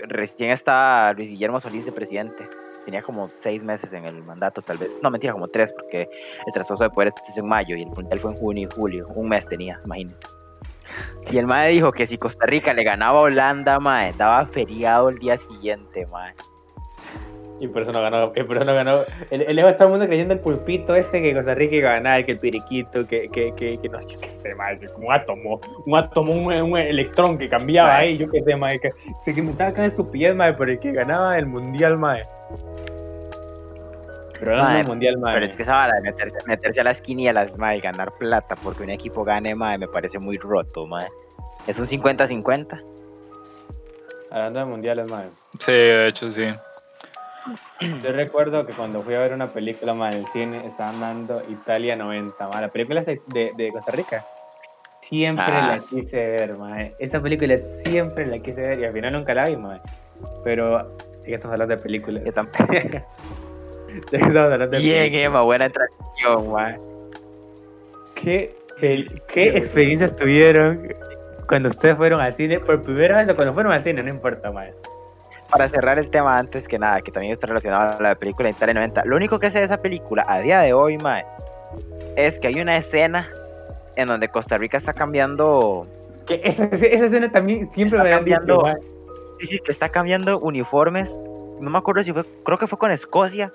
recién estaba Luis Guillermo Solís de presidente. Tenía como seis meses en el mandato, tal vez. No, mentira, como tres, porque el traspaso de poderes es en mayo y el mundial fue en junio y julio. Un mes tenía, imagínense. Y el mae dijo que si Costa Rica le ganaba a Holanda, mae, daba feriado el día siguiente, mae. Y por eso no ganó, y por eso no ganó. El, el Evo todo el mundo creyendo el pulpito este que Costa Rica iba a ganar, que el piriquito, que, que, que, que no, yo qué sé, madre, que un átomo, un átomo, un, un electrón que cambiaba ahí, yo qué sé, madre, que se que me estaba cada estupidez, madre, pero el que ganaba el mundial, madre. Pero Mae, el mundial, Pero es madre. que esa vara de meterse, meterse a las quinielas, mae, y ganar plata porque un equipo gane, mae, me parece muy roto, mae. Es un 50-50. Hablando de mundiales, madre. Sí, de hecho sí. Yo recuerdo que cuando fui a ver una película, madre, en el cine, estaban dando Italia 90, madre. La película de, de, Costa Rica. Siempre Ah. la quise ver, madre. Esa película siempre la quise ver y al final nunca la vi, madre. Pero ya estamos hablando de películas. Yo tampoco. (laughs) ya estamos hablando de Bien. Emma, buena transición, mae. ¿Qué, pel- ¿Qué experiencias tuvieron cuando ustedes fueron al cine por primera vez o cuando fueron al cine? No importa, más. Para cerrar el tema antes que nada, que también está relacionado a la película de Italia 90, lo único que sé de esa película a día de hoy, mae, es que hay una escena en donde Costa Rica está cambiando, Que esa, esa escena también siempre Está me la han dicho, sí, sí, que está cambiando uniformes, no me acuerdo si fue, creo que fue con Escocia,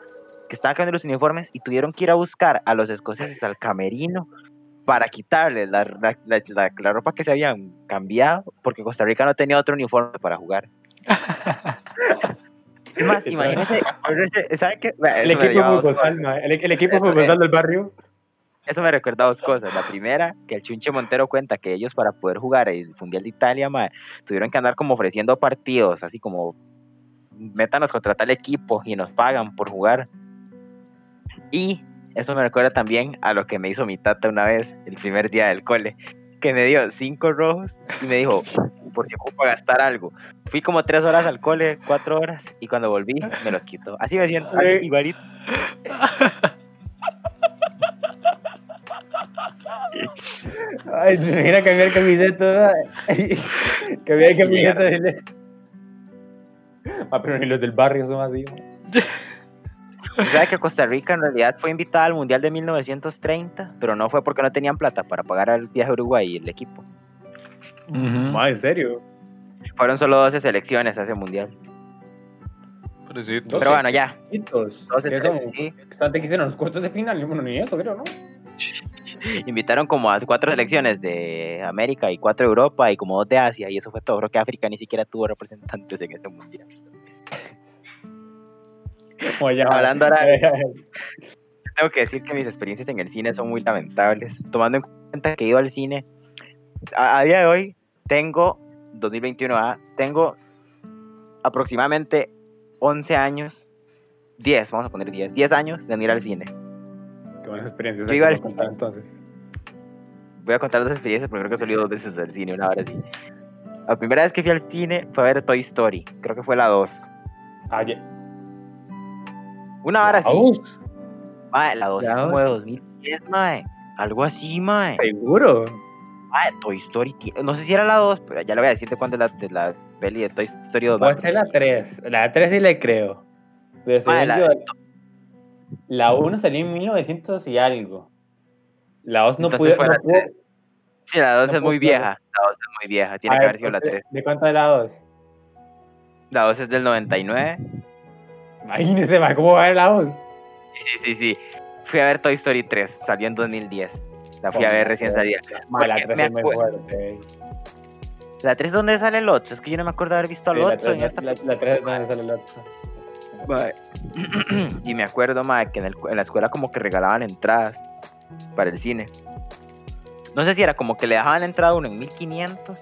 que estaban cambiando los uniformes y tuvieron que ir a buscar a los escoceses al camerino para quitarles la, la, la- la- la ropa que se habían cambiado, porque Costa Rica no tenía otro uniforme para jugar. Es más, imagínese, El equipo futbolsal. El, el equipo del barrio. Eso me recuerda a dos cosas. La primera, que el Chunche Montero cuenta que ellos para poder jugar el Mundial de Italia, tuvieron que andar como ofreciendo partidos, así como métanos contra tal equipo y nos pagan por jugar. Y eso me recuerda también a lo que me hizo mi tata una vez, el primer día del cole, que me dio cinco rojos y me dijo, por si ocupo gastar algo. Fui como tres horas al cole, cuatro horas, y cuando volví me los quitó. Así me siento, así, Ay. igualito. Ay, se imagina cambiar camiseta. cambiar camiseta. Ah, pero ni los del barrio son así. Mae. ¿Sabes que Costa Rica en realidad fue invitada al Mundial de 1930? Pero no fue porque no tenían plata para pagar el viaje a Uruguay y el equipo. Ujú. Mae, en serio. Fueron solo 12 selecciones a ese Mundial. Pero bueno, ya. Hitos. 12, ¿Qué son? sí. Bastante que hicieron los cuartos de final. Bueno, ni eso, creo, ¿no? (laughs) Invitaron como a cuatro selecciones de América y cuatro de Europa y como dos de Asia. Y eso fue todo. Creo que África ni siquiera tuvo representantes en ese Mundial. Hablando ahora (laughs) Tengo que decir que mis experiencias en el cine son muy lamentables. Tomando en cuenta que he ido al cine. A, a día de hoy tengo, 2021, ah, tengo aproximadamente 11 años, 10, vamos a poner 10, 10 años de no ir al cine. Qué buenas experiencias. Yo iba al contar, entonces. Voy a contar dos experiencias porque creo que he salido dos veces al cine, una hora sí. La primera vez que fui al cine fue a ver Toy Story, creo que fue la 2. Ah, ya. Una hora sí, Aún, mae, la 2 es como de 2010, mae. Algo así, mae. ¿Seguro? Ah, Toy Story, no sé si era la 2, pero ya le voy a decir de cuándo es la, de la peli de Toy Story 2. va. Puede ser la 3. La 3 sí le creo. Pero según la- yo, la 1 salió en 1900 y algo. La 2 no pudo. no la pudo-. Sí, la 2 no es muy vieja, la 2 es muy vieja, tiene A que ver, haber sido la ¿de- 3. ¿De cuánto es la 2? La 2 es del 99. Imagínese, ma, ¿cómo va a ver la 2? Sí, sí, sí. Fui a ver Toy Story 3, salió en 2010. La fui a ver recién salida. Ma, la Porque 3 me es muy fuerte. La 3 ¿dónde sale el otro? Es que yo no me acuerdo de haber visto al Sí, la otro en 3 esta la, la 3 es donde sale el otro. Mae. (clears throat) y me acuerdo, mae, que en, el- en la escuela como que regalaban entradas para el cine. No sé si era como que le dejaban la entrada a uno en 1500,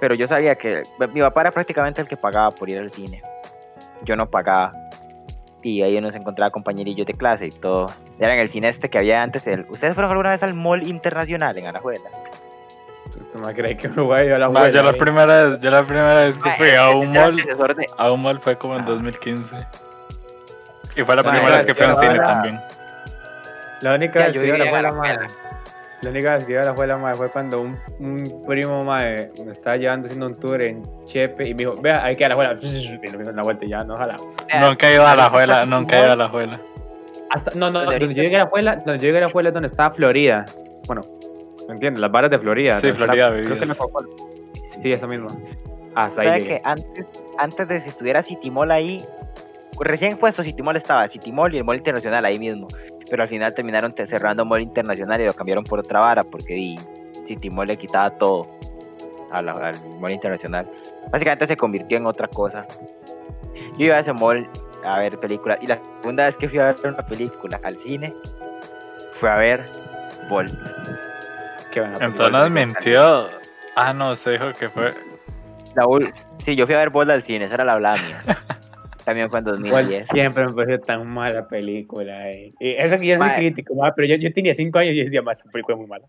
pero yo sabía que mi papá era prácticamente el que pagaba por ir al cine. Yo no pagaba. Y ahí uno se encontraba compañerillos de clase y todo. Era en el cine este que había antes. El... ¿Ustedes fueron alguna vez al Mall Internacional en Alajuela? ¿Tú me crees que Uruguay iba a la juega yo la ahí? primera vez, yo la primera vez que fui a un mall, a un mall fue como en Ah. 2015. Y fue la primera vez que fui a un yo cine también. La única vez yo que iba a la vivía La única vez que iba a la abuela, madre, fue cuando un, un primo, madre, me estaba llevando haciendo un tour en Chepe y me dijo, vea, hay que ir a la abuela. Y nos dimos la vuelta y ya, no, ojalá. Nunca he ido a la juela, nunca he ido a la juela. Hasta, no, no, donde yo llegué a la abuela, donde yo llegué a la es donde estaba Florida. Bueno, ¿Me entiendes? Las varas de Florida. Sí, ¿no? Florida Creo que la Coca-Cola. Sí, esa misma. Hasta ahí ¿Sabe llegué. que antes, antes de si estuviera Citimol ahí, recién puesto Citimol estaba Citimol y el Mall Internacional ahí mismo. Pero al final terminaron te- cerrando Mall Internacional y lo cambiaron por otra vara porque di, Citimol le quitaba todo a la- al Mall Internacional. Básicamente se convirtió en otra cosa. Yo iba a ese mall a ver películas y la segunda vez que fui a ver una película al cine fue a ver Bolt. Qué buena Entonces nos mintió. Ah, no, se dijo que fue. La sí, yo fui a ver Bolt al cine, esa era la hablada mía. (laughs) También fue en Igual 2010. siempre me pareció tan mala película. eh. Y eso que yo soy crítico, pero yo, yo tenía 5 años y decía, más esta película es muy mala.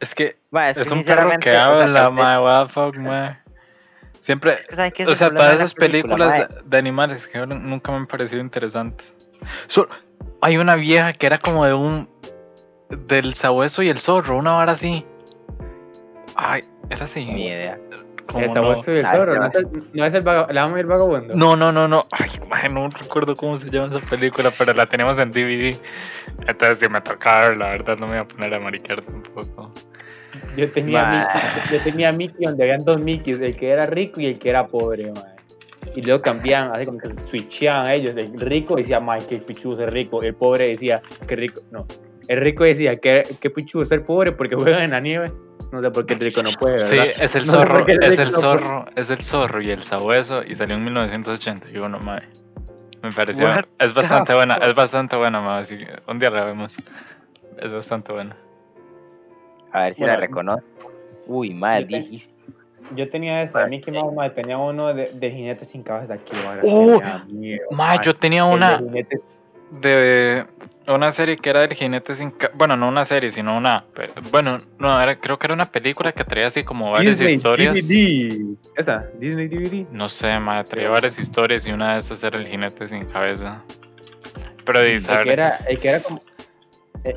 Es que Ma, es que un perro que habla, mae, what the fuck, mae. Siempre, es que ¿saben qué es o sea, la esas película, películas de animales que nunca me han parecido interesantes. So- hay una vieja que era como de un. del sabueso y el zorro, una vara así. Ay, era así. Ni idea. El no. el zorro, ¿no es el, no es el, vaga- la ama y el vagabundo? No, no, no, no. Ay, no recuerdo cómo se llama esa película, pero la tenemos en DVD. Entonces, si me tocaba ver, la verdad, no me iba a poner a maricar tampoco. Yo tenía. Mickey, yo tenía Mickey donde habían dos Mickeys, el que era rico y el que era pobre, mae. Y luego cambiaban, así como que switchaban ellos. El rico decía, mae, qué pichudo ser rico. El pobre decía, qué rico. No. El rico decía, qué, qué pichudo ser pobre porque (laughs) juegan en la nieve. No sé por qué el rico no puede, Sí, ¿verdad? es el No sé por zorro, el es el no puede. zorro, es el zorro y el sabueso y salió en 1981, mae. Me pareció, What es bastante the buena, es bastante buena, mae, así que un día la vemos. Es bastante buena. A ver si Bueno, la reconozco. Uy, madre, yo te-. Yo tenía esa. Mickey Mouse, mae, tenía uno de, de jinete sin cabeza aquí, ahora. Uh, tenía miedo, Mae, mae. yo tenía El de una jinete- de una serie que era del jinete sin ca- bueno, no una serie, sino una bueno, no, era creo que era una película que traía así como varias Disney historias. DVD. Esa, Disney DVD. No sé, mae, traía varias historias y una de esas era el jinete sin cabeza. Pero de El que era, el que era como. eh,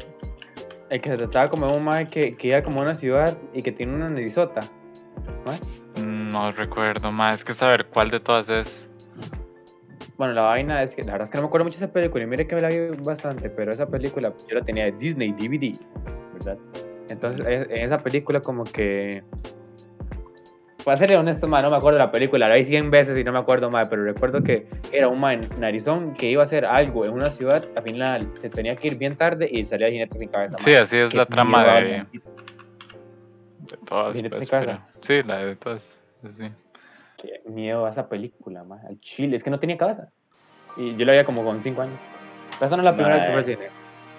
El, que se trataba como un mae que, que iba como a una ciudad y que tiene una narizota. no recuerdo, más es que saber cuál de todas es. Bueno, la vaina es que la verdad es que no me acuerdo mucho de esa película y mire que me la vi bastante, pero esa película yo la tenía de Disney DVD, ¿verdad? Entonces e- en esa película como que... Para serle honesto, mae, no me acuerdo de la película, la vi 100 veces y no me acuerdo más, pero recuerdo que era un mae narizón que iba a hacer algo en una ciudad, al final se tenía que ir bien tarde y salía jinete sin cabeza. Sí, así es la trama de, de todas. ¿Jinete pues, sin cabeza? sí, la de todas. Sí. Qué miedo a esa película, más al chile. Es que no tenía casa. Y yo la veía como con 5 años. Pero esa no es la primera vez que fui al cine.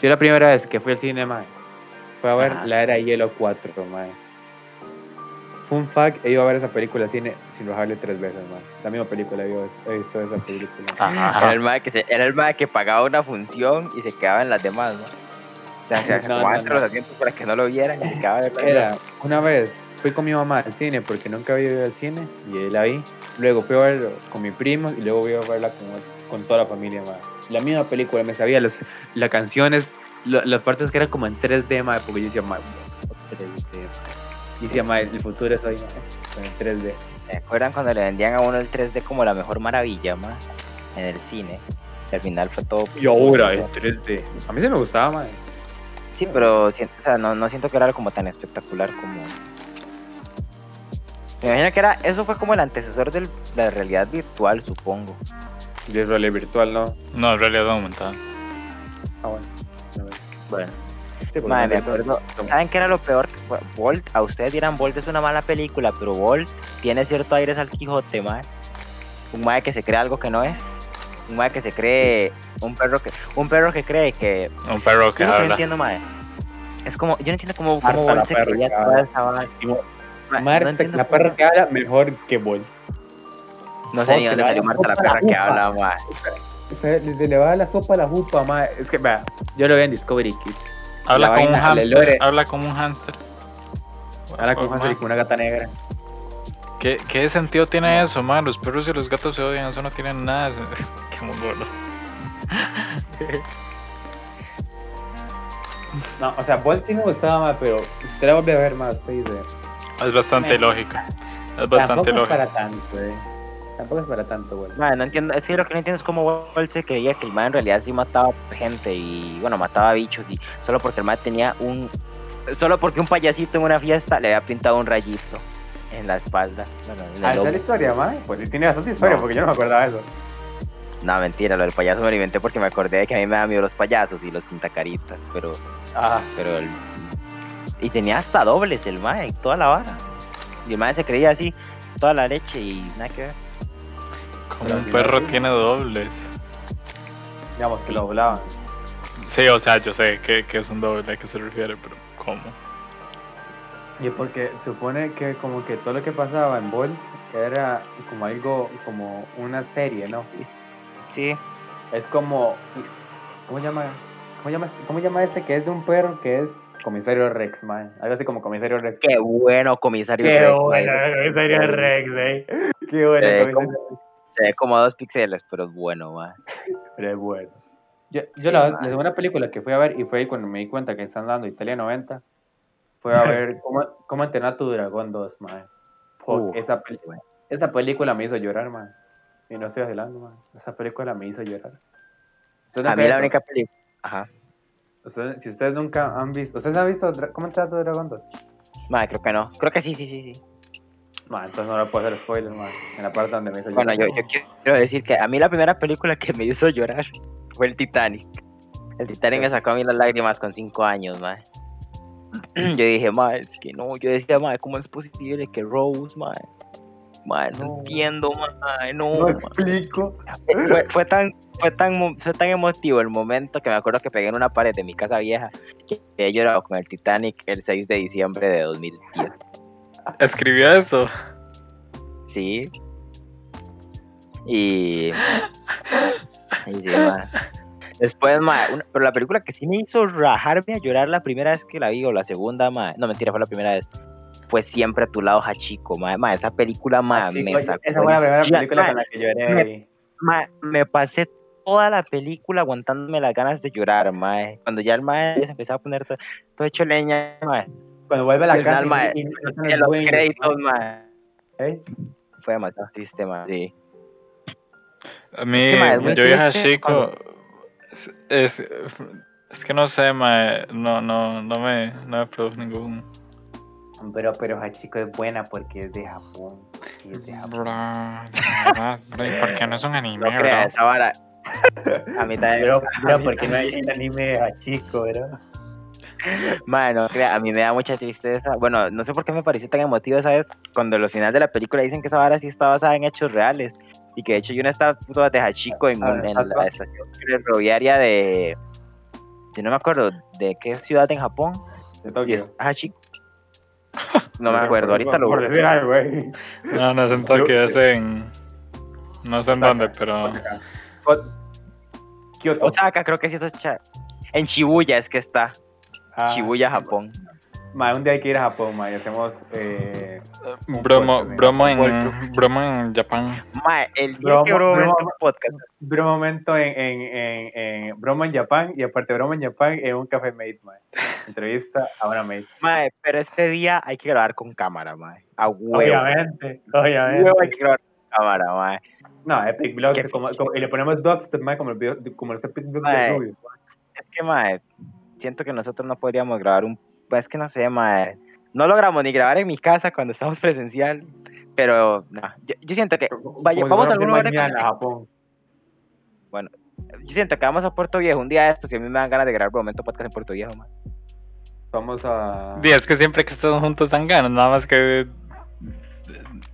Yo la primera vez que fui al cine, mae, fue a ver Ajá. La Era de Hielo 4, mae. Fun fact, he ido a ver esa película al cine sin bajarle tres veces, mae. La misma película he, visto esa película. Ajá, Era el mae que, se- era el mae que pagaba una función y se quedaba en las demás, ¿no? O sea, se (laughs) No, no, los asientos para que no lo vieran y se quedaba de Era, una vez fui con mi mamá al cine porque nunca había ido al cine y ahí la vi. Luego fui a verlo con mi primo y luego fui a verla con, con toda la familia. La misma película, me sabía las, las canciones, lo- las partes que eran como en 3D, mae, porque yo decía, mae, 3D. Y decía, el futuro es hoy, mae, con el 3D. ¿Se acuerdan cuando le vendían a uno el 3D como la mejor maravilla, más En el cine. Y al final fue todo. Y ahora el 3D. A mí sí me gustaba, mae. Sí, pero si- o sea, no, no siento que era como tan espectacular como. Me imagino que era. Eso fue como el antecesor de la realidad virtual, supongo. El role virtual, ¿no? No, en realidad aumentada. Ah, bueno. Bueno. Sí, porque Madre, no me acuerdo. como- ¿Saben qué era lo peor? Bolt, a ustedes dirán Bolt es una mala película, pero Bolt tiene cierto aires al Quijote, mae. Un mae que se cree algo que no es. Un mae que se cree. Un perro que. Un perro que cree que. Un perro que Yo no habla. entiendo, mae. Es como. Yo no entiendo cómo, cómo Bolt se creía toda esa Marta, no la perra que habla mejor que Bolt. No sé ni dónde la salió Marta la perra la que habla, mae. O sea, le, le va a la sopa a la jupa, mae. Es que, vea, yo lo veo en Discovery Kids. Habla La como un vaina, hámster. lore. Habla como un hámster. Con Oh, Hansel y man. con una gata negra. ¿Qué, ¿Qué sentido tiene eso, man? Los perros y los gatos se odian, eso no tiene nada. (laughs) Qué mongolo. (laughs) No, o sea, Bolt sí me gustaba más, pero usted la vuelve a ver más, sí, de... Es bastante Eh. lógica. Es bastante Tampoco es para tanto, eh. Tampoco es para tanto, güey. Mae, no entiendo, es que lo que no entiendo es cómo Bolt se creía que el mae en realidad sí mataba gente y, bueno, mataba bichos y solo porque el mae tenía un solo porque un payasito en una fiesta le había pintado un rayito en la espalda. Bueno, en Ah, esa es la historia, mae. Pues sí tiene bastante historia, No. porque yo no me acordaba de eso. No, mentira, lo del payaso me lo inventé porque me acordé de que a mí me da miedo los payasos y los pintacaritas, pero, Ah, pero el... Y tenía hasta dobles el mae, toda la vara. Y el mae se creía así, toda la leche y nada que ver. Como un perro tiene dobles. digamos que lo doblaban. Sí, o sea, yo sé que, que es un doble a qué se refiere, pero ¿cómo? Y es porque supone que como que todo lo que pasaba en Ball era como algo, como una serie, ¿no? Sí, Es como, ¿cómo llama? ¿Cómo llama, cómo llama este que es de un perro que es comisario Rex, man? Algo así como comisario Rex. qué bueno, comisario Qué Rex, bueno, comisario Rex, eh. Qué bueno, Eh, comisario Rex. Se ve como dos píxeles, pero es bueno, mae. Pero es bueno. Yo, yo Sí, la, man. la segunda película que fui a ver, y fue ahí cuando me di cuenta que están dando Italia 90, fue a ver (laughs) cómo, cómo entrenar a tu dragón 2, man. Uh, esa, peli- esa película me hizo llorar, man. Y no estoy vacilando, man. Esa película me hizo llorar. A mí la única película... Ajá. Ustedes- si ustedes nunca han visto, ¿ustedes han visto Dra- cómo a tu dragón 2? Mae, creo que no. Creo que sí, sí, sí, sí. Man, entonces no le puedo hacer spoiler, man. En la parte donde me hizo Bueno, llorar. yo, yo quiero decir que a mí la primera película que me hizo llorar fue el Titanic. El Titanic me sacó a mí las lágrimas con cinco años, mae. (clears throat) Yo dije, mae, es que no. Yo decía, mae, ¿cómo es posible que Rose, mae? Mae, no, No. entiendo, mae, no. No mae". explico. Fue, fue tan, fue, tan, fue tan emotivo el momento que me acuerdo que pegué en una pared de mi casa vieja que he llorado con el Titanic el 6 de diciembre de 2010. Escribió eso. Sí. Y. y sí. Después, ma, una- pero la película que sí me hizo rajarme a llorar la primera vez que la vi, o la segunda, ma, no mentira, fue la primera vez, fue siempre a tu lado, Hachiko, ma, ma, esa película, ma, chico, me sacó. esa fue la primera película con la que lloré. me- me pasé toda la película aguantándome las ganas de llorar, ma, cuando ya el ma se empezaba a poner todo, todo hecho leña, ma, Cuando vuelve a la al casa final, y- ma, y- y no están en los dueños, créditos, ma, ¿eh? fue demasiado triste, ma, sí. A mí, muy yo dije a Chico, es, es, es que no sé, ma, no, no, no me, no me produjo ningún... Pero, pero Hachiko es buena porque es de Japón. y es de Japón. Bro, la verdad, bro, ¿y por qué no es un anime, No bro? creas, esa vara. (laughs) A mí también. Pero, a (laughs) pero mí- porque no hay un anime de Hachiko, ¿verdad? Mano, a mí me da mucha tristeza. Bueno, no sé por qué me pareció tan emotivo esa vez cuando los finales de la película dicen que esa vara sí está basada en hechos reales. Y que de hecho yo no estaba puto de Hachiko en, en la estación ferroviaria de. de no me acuerdo de qué ciudad en Japón. De Tokio. Hachiko. No me acuerdo, ahorita lo algo, güey. No, no es en Tokio, es en... No sé en dónde, pero... Osaka, creo que sí, eso es cha- En Shibuya es que está. Ah, Shibuya, Japón. Ma, un día hay que ir a Japón, ma, y hacemos eh, Bromo, puerto, bromo, en, bromo en Japón. Ma, el día Bromo- que bro bromo- este podcast. broma momento en, en, en, en broma en Japón y aparte broma en Japón en un café mate, ma. Entrevista a una mate. Mae, pero este día hay que grabar con cámara, mae. A huevo. Obviamente, A huevo hay obviamente. que grabar con cámara, mae. No, Epic Vlogs, como, como- y le ponemos docs, ma, como, el video, como los Epic Vlogs de. Rubio. Es que, mae, siento que nosotros no podríamos grabar un... Pues es que no sé, mae. No logramos ni grabar en mi casa cuando estamos (laughs) presencial. Pero, no. Yo, yo siento que... Vaya, vamos a algún lugar de mañana a Japón. Yo siento que vamos a Puerto Viejo un día de estos y a mí me dan ganas de grabar momento podcast en Puerto Viejo, mae. Vamos a... Y es que siempre que estamos juntos dan ganas, nada más que...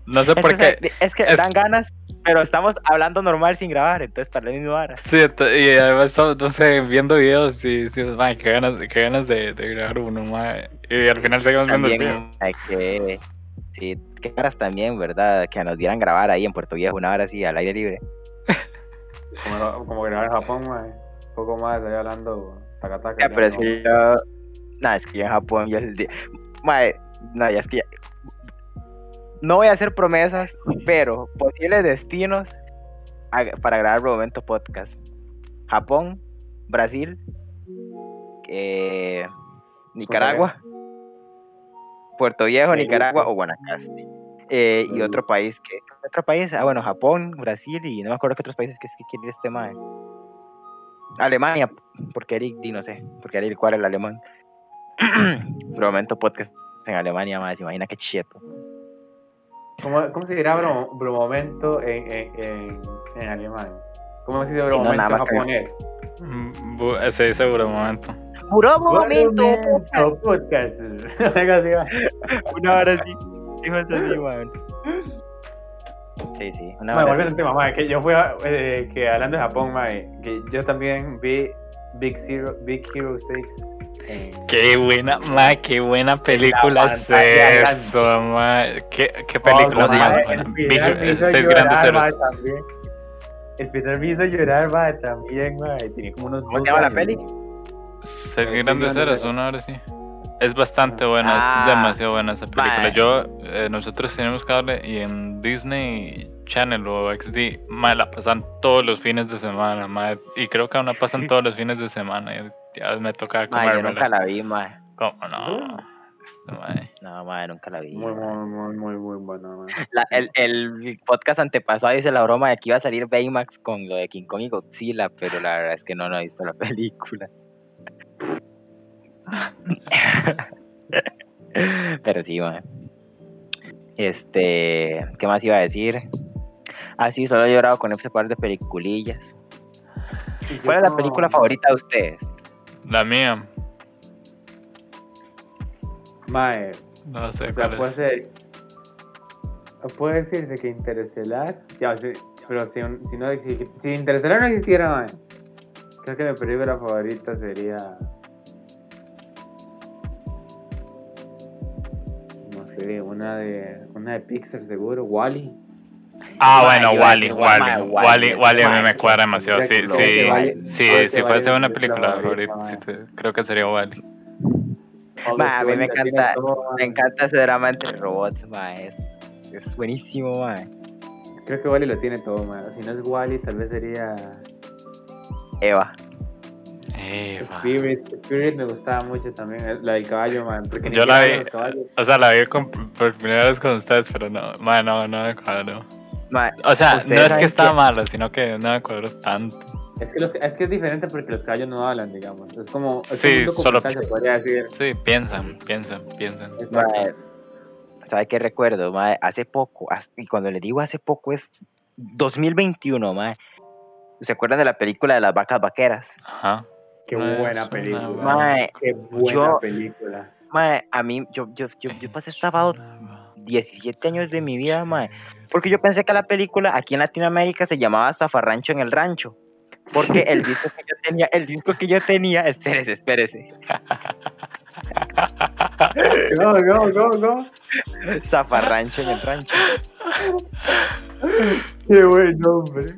No sé Es por que, qué. es que es- dan ganas, pero estamos hablando normal sin grabar, entonces para la misma hora. Sí, y además estamos, no sé, viendo videos y sí, ay, qué ganas, qué ganas de, de grabar uno, mae. Y al final seguimos viendo el video. Hay que... Sí, qué caras también, ¿verdad? Que nos dieran grabar ahí en Puerto Viejo una hora así, al aire libre. (laughs) Como, como grabar en Japón, ma. Un poco más, estoy hablando tacataca. Ya, pero es que yo... Nada, es que yo en Japón ya es el día... Mae, no, ya es que ya... No voy a hacer promesas, pero posibles destinos para grabar Momento Podcast. Japón, Brasil, eh, Nicaragua, Puerto Viejo. Nicaragua o Guanacaste. Eh, y otro país que... Otro país, ah bueno, Japón, Brasil y no me acuerdo qué otros países que, que quiere este mae. Alemania, porque Eric, di no sé, porque Eric cuál es el alemán. (clears throat) Bromomento Podcast en Alemania, más. Imagina qué cheto. ¿Cómo, cómo se dirá bro, bromomento en, en, en, en alemán? ¿Cómo se dice no, bromomento nada en más que- japonés? Mm, bu- Se dice momento. Puro momento. Bromomento podcast. (laughs) Va. Una hora así. Dijo eso así, man. Sí, sí. Una volviendo así. al tema, que yo fui a, eh, que hablando de Japón, mae, que yo también vi Big Zero, Big Hero 6 Qué buena, ma, qué buena película es eso, ma. Qué, qué película ¿cómo se más llama? buena. El Big- Peter me hizo Seis grandes llorar, también. El Peter me hizo llorar, mae, también, mae, tenía como unos ¿Cómo se llama la peli? Seis Seis grandes héroes. una hora sí. Es bastante buena, Ah, es demasiado buena esa película. mae. Yo, eh, nosotros tenemos cable y en Disney Channel o XD, ma, la pasan todos los fines de semana, ma, y creo que aún la pasan todos los fines de semana. Ya me toca Man, yo nunca la vi, man. ¿Cómo no? Este, mae. No, man, nunca la vi. Muy, mae. muy, muy, muy, muy bueno, mae. La- el, el podcast antepasado hice la broma de que iba a salir Baymax con lo de King Kong y Godzilla, pero la verdad es que no, no he visto la película. (laughs) pero sí, man. Este, ¿qué más iba a decir? Ah, sí, solo he llorado con ese par de peliculillas. ¿Cuál es la película favorita de ustedes? La mía, Mae, no sé o sea, cuál puede es. ser, puede decirse que Interestelar, ya, sí, pero si, si no, si, si Interestelar no existiera, mae, creo que mi película favorita sería, no sé, una de, una de Pixar seguro, Wally. Ah, bueno, Wally, Wally, Wally, Wally, Wally a mí me cuadra demasiado. Sí, sí, sí, si fuese es una película favorita, creo que sería Wally. Ma, a mí me encanta-. Me encanta ese drama entre robots, ma, es, es buenísimo, ma. Creo que Wally lo tiene todo, mae. Si no es Wally, tal vez sería Eva. Eva. Spirit. Spirit me gustaba mucho también, la del caballo, man. Porque Yo la vi, o sea, la vi con- por primera vez con ustedes, pero no, ma, no, no me cuadró. Ma, O sea, no es que que- malo, sino que no me cuadró tanto. Es que, los- es que es diferente porque los caballos no hablan, digamos. Es como. Es Sí, solo- se podría decir. Sí, piensan, piensan, piensan. ma, Exacto. ¿sabe qué recuerdo, ma? Hace poco, y cuando le digo hace poco es 2021, ma. ¿Se acuerdan de la película de las vacas vaqueras? Ajá. Qué Ma, buena película. Ma, Qué buena yo- película. ma, a mí, yo, yo, yo, yo pasé sábado 17 años de mi vida, ma, porque yo pensé que la película aquí en Latinoamérica se llamaba Zafarrancho en el Rancho. Porque el disco que yo tenía, el disco que yo tenía, espérese, espérese. No, no, no, no. Zafarrancho en el rancho. Qué buen nombre.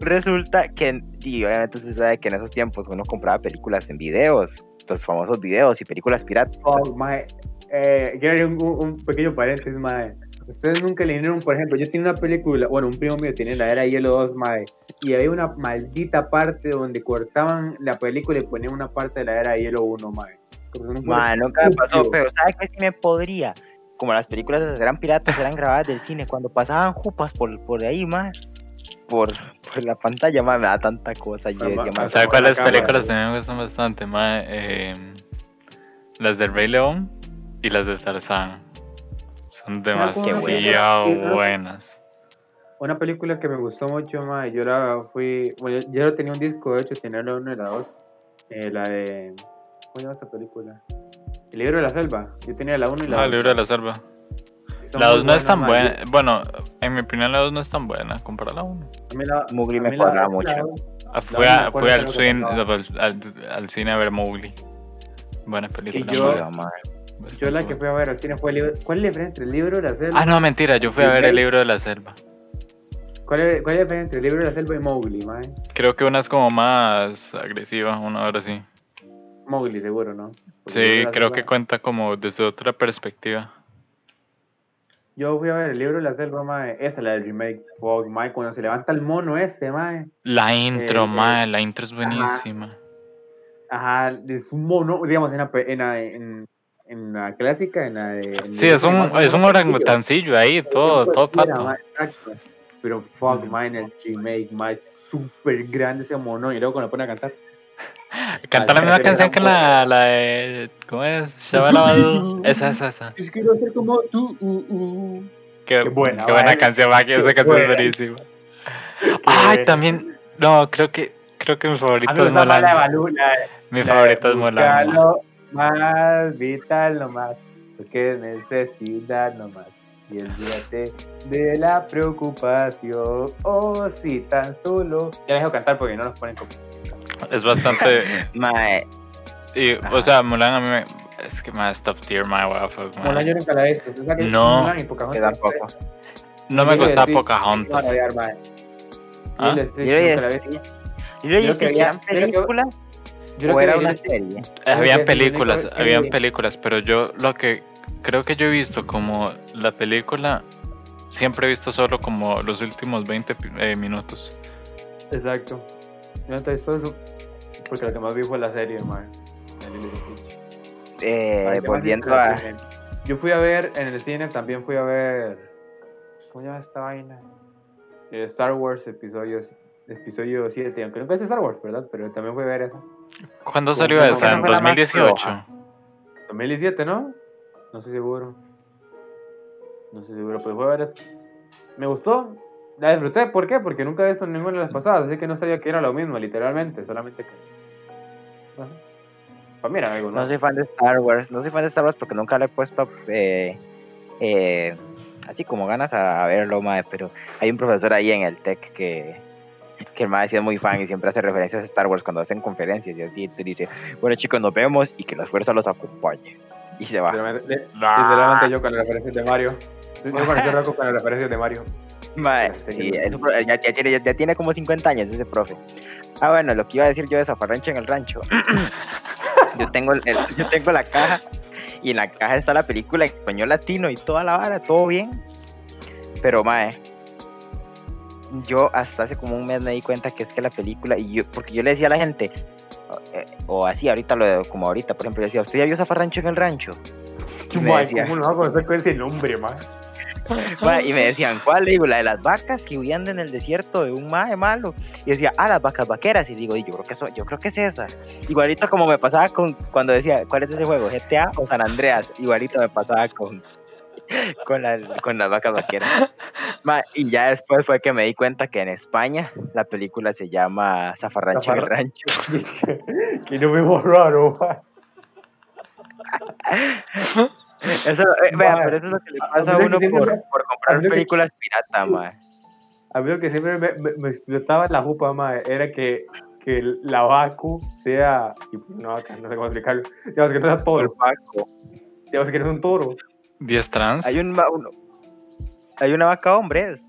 Resulta que, y obviamente usted sabe que en esos tiempos uno compraba películas en videos, los famosos videos y películas piratas. Oh, mae. Eh, quiero un- un pequeño paréntesis, mae. Ustedes nunca leyeron, por ejemplo, yo tenía una película, bueno, un primo mío tenía la era Hielo 2, mae, y había una maldita parte donde cortaban la película y ponían una parte de la era Hielo 1, mae. Nunca me pasó, pero ¿sabe qué sí me podría? Como las películas esas eran piratas, eran grabadas del cine, cuando pasaban jupas por, por ahí, más por, por la pantalla, ma, me da tanta cosa. Yo ¿Sabes cuáles películas también me gustan bastante? Ma? Eh, las del Rey León y las de Tarzán. Son demasiado buena. buenas. Una película que me gustó mucho, mae, yo la fui, bueno, yo yo tenía un disco, de hecho, tenía la 1 y la 2, eh, la de, ¿cómo se llama esta película? El libro de la selva, yo tenía la 1 y la 2. Ah, el libro de la selva. Son La muy 2 no es tan buena. Bueno, en mi opinión, la 2 no es tan buena comparada a la 1. A mí la- Mowgli me cuadraba mucho. Ah, La Fui, a, fui al, lo swing- pasaba. al, al cine a ver Mowgli. Buena película. yo- ma. ma, Yo la que fui a ver al cine fue el libro. ¿Cuál es la diferencia entre el libro de la selva? Ah, no, mentira. Yo fui a ver el libro de la selva. ¿Cuál es, cuál es la diferencia entre el libro de la selva y Mowgli, mae? Creo que una es como más agresiva, una hora sí. Mowgli, seguro, ¿no? Porque Sí, creo selva- que cuenta como desde otra perspectiva. Yo fui a ver el libro de la selva, mae. Esa, la del remake. Fuck, mae, cuando se levanta el mono ese, mae. La intro, Eh, mae, la intro es buenísima. Ajá, es un mono, digamos, en en en, en la clásica, en la de... en Sí, es un, es un orangutancillo ahí, todo, todo pato. exacto. Pero fuck, en el remake, mae, súper grande ese mono. Y luego cuando lo pone a cantar. Canta la misma canción que la, la de. ¿Cómo es? Shabala Badu. (laughs) Esa, esa, esa. Es quiero ser como tú. uh, uh. Qué, Qué buena, qué buena canción, Maki. Esa Qué canción es buenísima. (laughs) Ay, también. No, creo que. Creo que mi favorito es la, Mi favorito es Mulan. Más vital nomás, porque es necesidad nomás. Y olvídate de la preocupación, oh, si tan solo. Ya dejo cantar porque no nos ponen como. Es bastante. (laughs) Mae, y, o sea, Mulan a mí me. Es que más top tier, my waffle. Mulan yo nunca la he visto. ¿Usted sabe que No. Mulan y Pocahontas? tampoco. No me gusta Pocahontas. ¿Ah? Yo nunca la he visto. ¿Y lo Yo creo que que eran había- yo creo que- películas Yo creo o que era Lilo una y Serie? Habían que películas, único- habían el- películas, pero yo lo que creo que yo he visto como la película, siempre he visto solo como los últimos 20 pi- eh, minutos. Exacto. Yo no te he visto eso porque lo que más vi fue la serie, Stitch. Eh, volviendo a... Yo fui a ver en el cine, también fui a ver. ¿Cómo se llama esta vaina? Eh, Star Wars episodio, episodio 7, aunque nunca es Star Wars, ¿verdad? Pero también fui a ver eso. ¿Cuándo salió esa? ¿En no fue la más 2018? floja. 2017, ¿no? No estoy seguro. No estoy seguro, pero ver eso. Me gustó. La disfruté, ¿por qué? Porque nunca he visto ninguna de las pasadas, así que no sabía que era lo mismo, literalmente, solamente que. Ajá. Mí era algo, ¿no? No soy fan de Star Wars, no soy fan de Star Wars porque nunca le he puesto eh, eh, así como ganas a, a verlo, mae, pero hay un profesor ahí en el TEC que, que el mae sí es muy fan y siempre hace referencias a Star Wars cuando hacen conferencias y así, te dice, bueno chicos, nos vemos y que la fuerza los acompañe. Y se va. Literalmente, li- Ah. yo con las referencias de Mario. Yo con las referencias de Mario. (laughs) Mae, sí, ya, ya tiene, ya, ya tiene como 50 años ese profe. Ah, bueno, lo que iba a decir yo de Zafarrancho en el rancho. (laughs) yo, tengo el- el- yo tengo la caja y en la caja está la película en español latino y toda la vara, todo bien. Pero, mae, yo hasta hace como un mes me di cuenta que es que la película, y yo, porque yo le decía a la gente, o, eh, o así, ahorita, lo, como ahorita, por ejemplo, yo decía, ¿usted ya vio Zafarrancho en el rancho? Y me Mae, decía- ¿Cómo lo hago con ese nombre, man? (laughs) Y me decían, ¿cuál? Le digo, la de las vacas que huían en el desierto de un mae malo. Y decía, ah, las vacas vaqueras. Y digo, y yo creo que eso, yo creo que es esa. Igualito como me pasaba con cuando decía, ¿cuál es ese juego? GTA o San Andreas. Igualito me pasaba con, con, la- con las vacas vaqueras. (laughs) Ma, y ya después fue que me di cuenta que en España la película se llama Zafarrancho el Zafarra- Rancho. (laughs) que no me raro, man. (laughs) Eso, eh, vea, Ma, pero eso es lo que le pasa a uno por, me- por comprar que- películas pirata, ma. A mí lo que siempre me, me, me explotaba en la jupa, mae, era que, que la vacu sea. y No, no sé cómo explicarlo. Digamos que no sea toro. Digamos que no es un toro. 10 trans. Hay un, uno- hay una vaca hombre. es.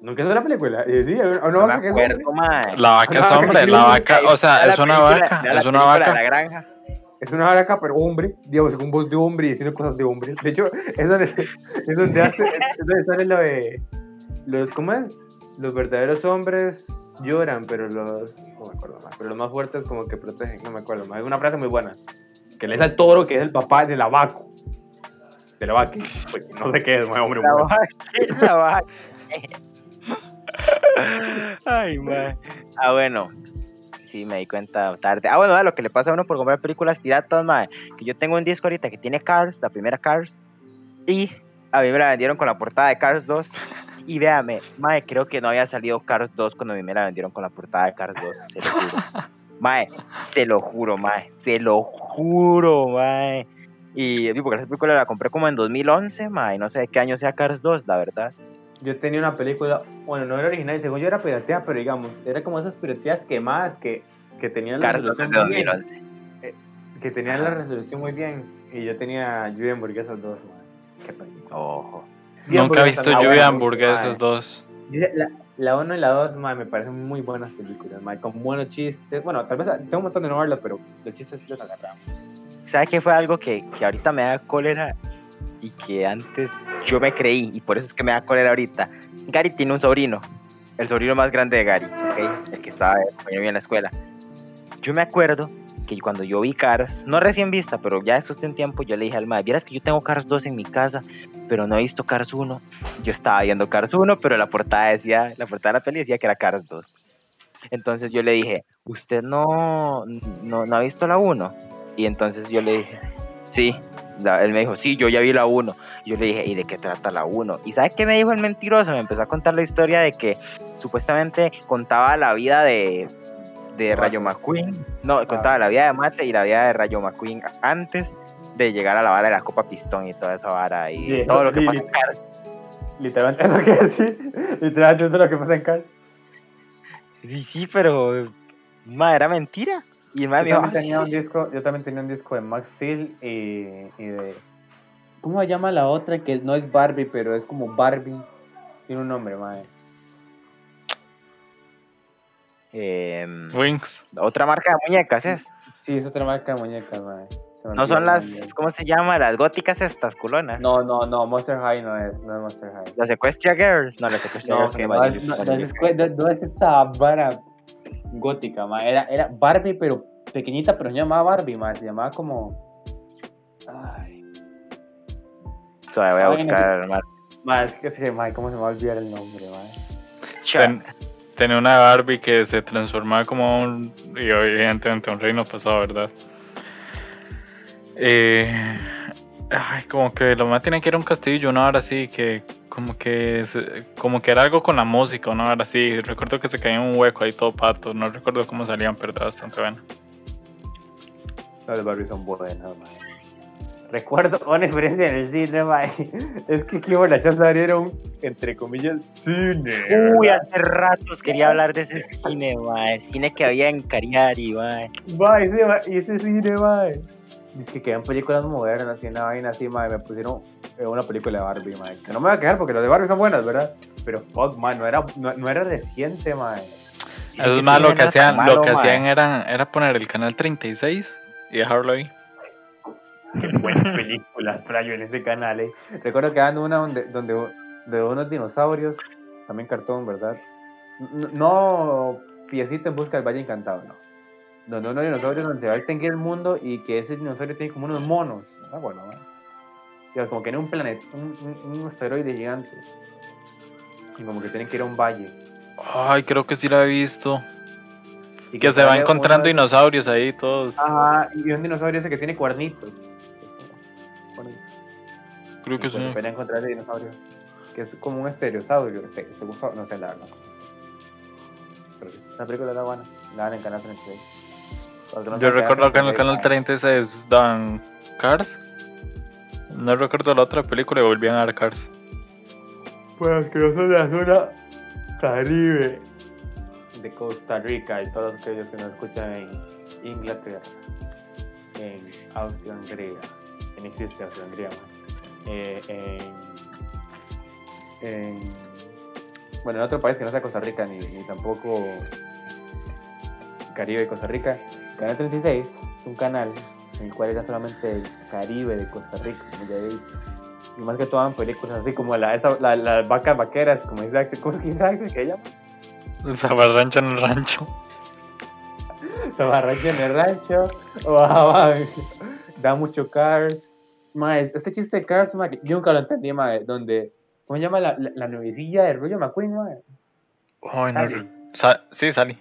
Nunca es una película. Eh, sí, hay una, una No vaca que es hombre. La vaca es hombre, la vaca, o sea, es una vaca, es una vaca. la granja. Es una vaca, pero hombre. Digamos, con voz de hombre y diciendo cosas de hombre. De hecho, es donde, (laughs) es donde, hace, es donde sale lo de. Los, ¿Cómo es? Los verdaderos hombres lloran, pero los. No me acuerdo más. Pero los más fuertes, como que protegen. No me acuerdo más. Es una frase muy buena. Que le dice al toro que es el papá de la vaca. De la vaca. Pues no sé qué es, hombre. La vaca, (laughs) la vaca. Ay, mae. Ah, bueno. Sí, me di cuenta tarde. Ah, bueno, lo que le pasa a uno por comprar películas piratas, mae. Que yo tengo un disco ahorita que tiene Cars, la primera Cars. Y a mí me la vendieron con la portada de Cars 2. Y véame, mae, creo que no había salido Cars 2 cuando a mí me la vendieron con la portada de Cars 2. Se lo juro. Mae, te lo juro, (laughs) mae. Te lo juro, mae. Y digo, porque esa película la compré como en 2011, mae. No sé de qué año sea Cars 2, la verdad. Yo tenía una película, bueno, no era original, según yo era piratea, pero digamos, era como esas pirateas quemadas que, que tenían la Cars 2 es resolución muy bien. 2011. Que tenían la resolución muy bien. Y yo tenía lluvia hamburguesas dos, man. Qué película. Ojo. Nunca he visto lluvia hamburguesas mae. dos. La, la 1 y la 2, man, me parecen muy buenas películas, man, con buenos chistes. Bueno, tal vez tengo un montón de no verlas, pero los chistes sí los agarramos. ¿Sabes qué fue algo que, que ahorita me da cólera y que antes yo me creí y por eso es que me da cólera ahorita? Gary tiene un sobrino, el sobrino más grande de Gary, ¿ok? el que estaba conmigo en la escuela. Yo me acuerdo que cuando yo vi Cars, no recién vista, pero ya después de un tiempo, yo le dije al madre, vieras que yo tengo Cars 2 en mi casa, pero no he visto Cars 1. Yo estaba viendo Cars 1, pero la portada decía, la portada de la peli decía que era Cars 2. Entonces yo le dije, ¿usted no, no, no ha visto la 1? Y entonces yo le dije, sí. La- él me dijo, sí, yo ya vi la 1. Yo le dije, ¿y de qué trata la 1? ¿Y sabe qué me dijo el mentiroso? Me empezó a contar la historia de que supuestamente contaba la vida de, de Rayo McQueen. No, contaba la vida de Mate y la vida de Rayo McQueen antes de llegar a la vara de la Copa Pistón y toda esa vara y Sí, todo lo que sí, pasa sí. en Cars. Literalmente es lo que decir. Literalmente es lo que pasa en Cars. Sí, sí, pero ma, era mentira. Y el Yo dijo, también, "Ah, tenía un disco, yo también tenía un disco de Max Steel y, y de... ¿Cómo se llama la otra? Que no es Barbie, pero es como Barbie. Tiene un nombre, madre. em, Wings. otra marca de muñecas es. Sí, es otra marca de muñecas, madre. No son las. ¿cómo se llama? Las góticas estas, culonas. No, no, no, Monster High no es, no es Monster High. Las Equestria Girls. No, las Equestria No, Girls no, no, no es, escue- no- no es esta vara gótica, ma. Era, era Barbie, pero pequeñita, pero no se llamaba Barbie, ma. Se llamaba como. Ay. Todavía voy a Ay, no. buscar, ma. Ma, es que sí, ma, ¿cómo se me va a olvidar el nombre, ma? Tenía una Barbie que se transformaba como un. Y evidentemente un reino pasado, ¿verdad? Eh, ay, como que lo más tenía que era un castillo, una hora así, que como que como que era algo con la música, una hora así. Recuerdo que se caía en un hueco ahí todo pato, no recuerdo cómo salían, pero era bastante bueno. Las Barbie son buenas, ma. Recuerdo una experiencia en el cine, ma. (laughs) Es que aquí la Chaza abrieron, entre comillas, cine. Uy, ¿verdad? hace ratos quería hablar de ese cine, ma. El cine que había en Cariari, ma. Ma, ese, ma, y ese cine, ma. Es que quedan películas modernas y una vaina así, ma. y Me pusieron eh, una película de Barbie, ma. Que no me voy a quejar porque las de Barbie son buenas, ¿verdad? Pero fuck, ma, no era, no, no era reciente, ma. Eso es más, lo que no era hacían, lo que hacían eran, era poner el canal 36 y dejarlo ahí. Qué buenas (laughs) películas trayo en ese canal, eh. Recuerdo que dando una donde, donde de unos dinosaurios, también cartón, ¿verdad? N- No piecito en busca del Valle Encantado, no. Donde unos dinosaurios donde se va a extinguir el mundo y que ese dinosaurio tiene como unos monos. Ah, bueno, ¿no? Como que en un planeta, un, un, un asteroide gigante. Y como que tienen que ir a un valle. Ay, creo que sí la he visto. Y Que se va encontrando de- dinosaurios ahí todos. Ajá, y un dinosaurio ese que tiene cuernitos. Creo que sí. apenas encontrar ese dinosaurio. Que es como un estereosaurio. Este, según fa- no sé la verdad. Pero esa película era buena. La dan en Canal 36. Yo recuerdo que en el canal 36 dan Cars. No recuerdo la otra película y volvían a dar Cars. Pues que yo soy de la zona Caribe. De Costa Rica y todos aquellos que nos escuchan en Inglaterra, en Austria-Hungría, en existe Austria-Hungría, eh, en, en, bueno, en otro país que no sea Costa Rica ni, ni tampoco Caribe y Costa Rica, Canal 36 es un canal en el cual era solamente el Caribe de Costa Rica, como ya he dicho. Y más que todo en películas así como la, esa, la, las vacas vaqueras, como dice Axel, ¿cómo es que dice Axel que ella? Zabarrancho en el rancho. Zabarrancho en el rancho, bajaban, (laughs) da mucho Cars. Mae, este chiste de Cars, mae, yo nunca lo entendí, mae, donde, ¿cómo se llama la, la, la nuevecilla de Rollo McQueen, mae? Ay, no. Sally. Sa- sí, Sally.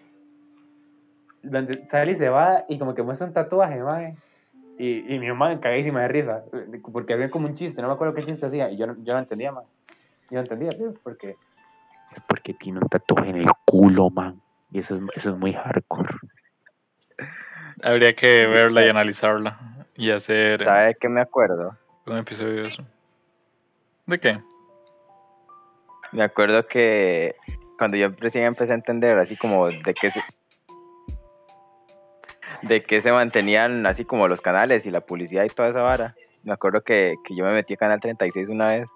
Donde Sally se va y como que muestra un tatuaje, mae. Y, y mi mamá cagadísima de risa, porque había como un chiste, no me acuerdo qué chiste hacía, y yo no, yo no entendía, mae. Yo no entendía, tío, porque... Es porque tiene un tatuaje en el culo, man. Y eso es, eso es muy hardcore. Habría que verla y analizarla. Y hacer eh, ¿Sabe de qué me acuerdo? un episodio de eso. ¿De qué? Me acuerdo que cuando yo recién empecé a entender así como de qué se de qué se mantenían así como los canales y la publicidad y toda esa vara. Me acuerdo que, que yo me metí a Canal 36 una vez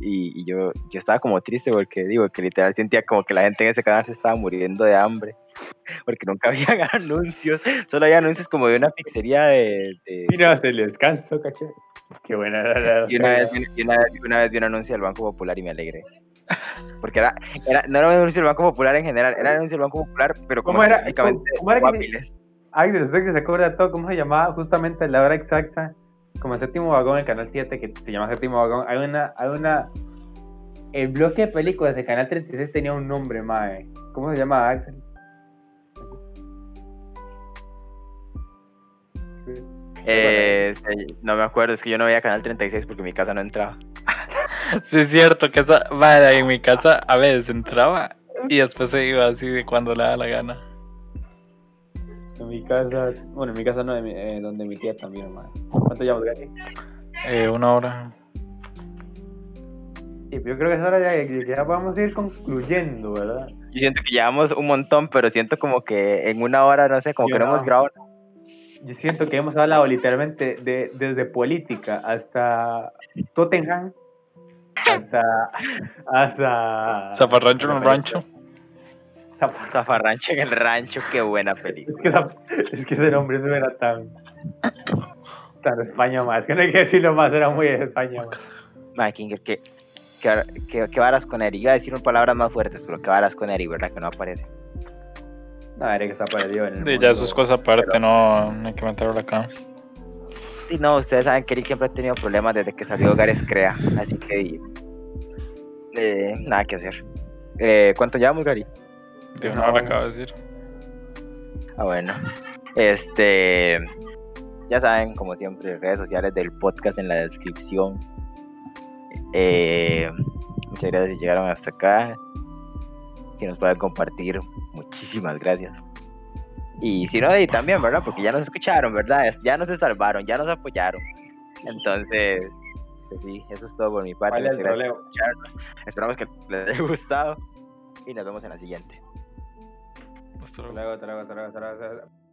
y, y yo, yo estaba como triste porque digo que literal sentía como que la gente en ese canal se estaba muriendo de hambre (laughs) porque nunca habían (laughs) anuncios, solo había anuncios como de una pizzería de... de- Mira, el descanso, caché. Qué buena la- y una vez, y una, vez- una vez vi un anuncio del Banco Popular y me alegré. Porque era, era, no era un anuncio del Banco Popular en general, era un anuncio del Banco Popular, pero como ¿Cómo era? específicamente ¿Cómo era que- guapiles. Ay, de usted que se acuerda todo, ¿cómo se llamaba? Justamente la hora exacta, como el séptimo vagón, el canal 7, que se llama séptimo vagón. Hay una, hay una. El bloque de películas de canal 36 tenía un nombre, mae. ¿Cómo se llama, Axel? Eh, sí, no me acuerdo, es que yo no veía Canal 36 porque mi casa no entraba. (laughs) Sí, es cierto que esa. Madre, en mi casa a veces entraba y después se iba así de cuando le da la gana. En mi casa, bueno, en mi casa no, de mi- eh, donde mi tía también, man. ¿Cuánto llevamos, Gary? Eh, una hora. Sí, pero yo creo que es hora ya que ya vamos a ir concluyendo, ¿verdad? Yo siento que llevamos un montón, pero siento como que en una hora, no sé, como Yo que no hemos grabado. Yo siento que hemos hablado literalmente de, desde política hasta Tottenham, hasta... hasta... Zafarrancho en un rancho. Zafarrancho en el rancho, qué buena película. Es que, es que ese nombre no era tan... Tan España más, que no hay que decirlo más, era muy de España más. Madre, King, que, que, que, que varas con Eri. Iba a decir unas palabras más fuertes, pero que varas con Eri, ¿verdad? Que no aparece. No, que está perdido en el Sí, mundo. ya eso es cosa aparte, no, no hay que meterlo acá. Sí, no, ustedes saben que Eric siempre ha tenido problemas desde que salió Hogares Crea, así que eh, nada que hacer. Eh, ¿Cuánto llevamos, Gary? De una hora acabo de decir. Ah, bueno. Este, ya saben, como siempre, redes sociales del podcast en la descripción. Eh, muchas gracias si llegaron hasta acá. Si nos pueden compartir, muchísimas gracias. Y si no, ahí también, ¿verdad? Porque ya nos escucharon, ¿verdad? Ya nos salvaron, ya nos apoyaron. Entonces, pues sí, eso es todo por mi parte. Escucharnos. Esperamos que les haya gustado y nos vemos en la siguiente. Hasta luego. Hasta luego, hasta luego, hasta luego.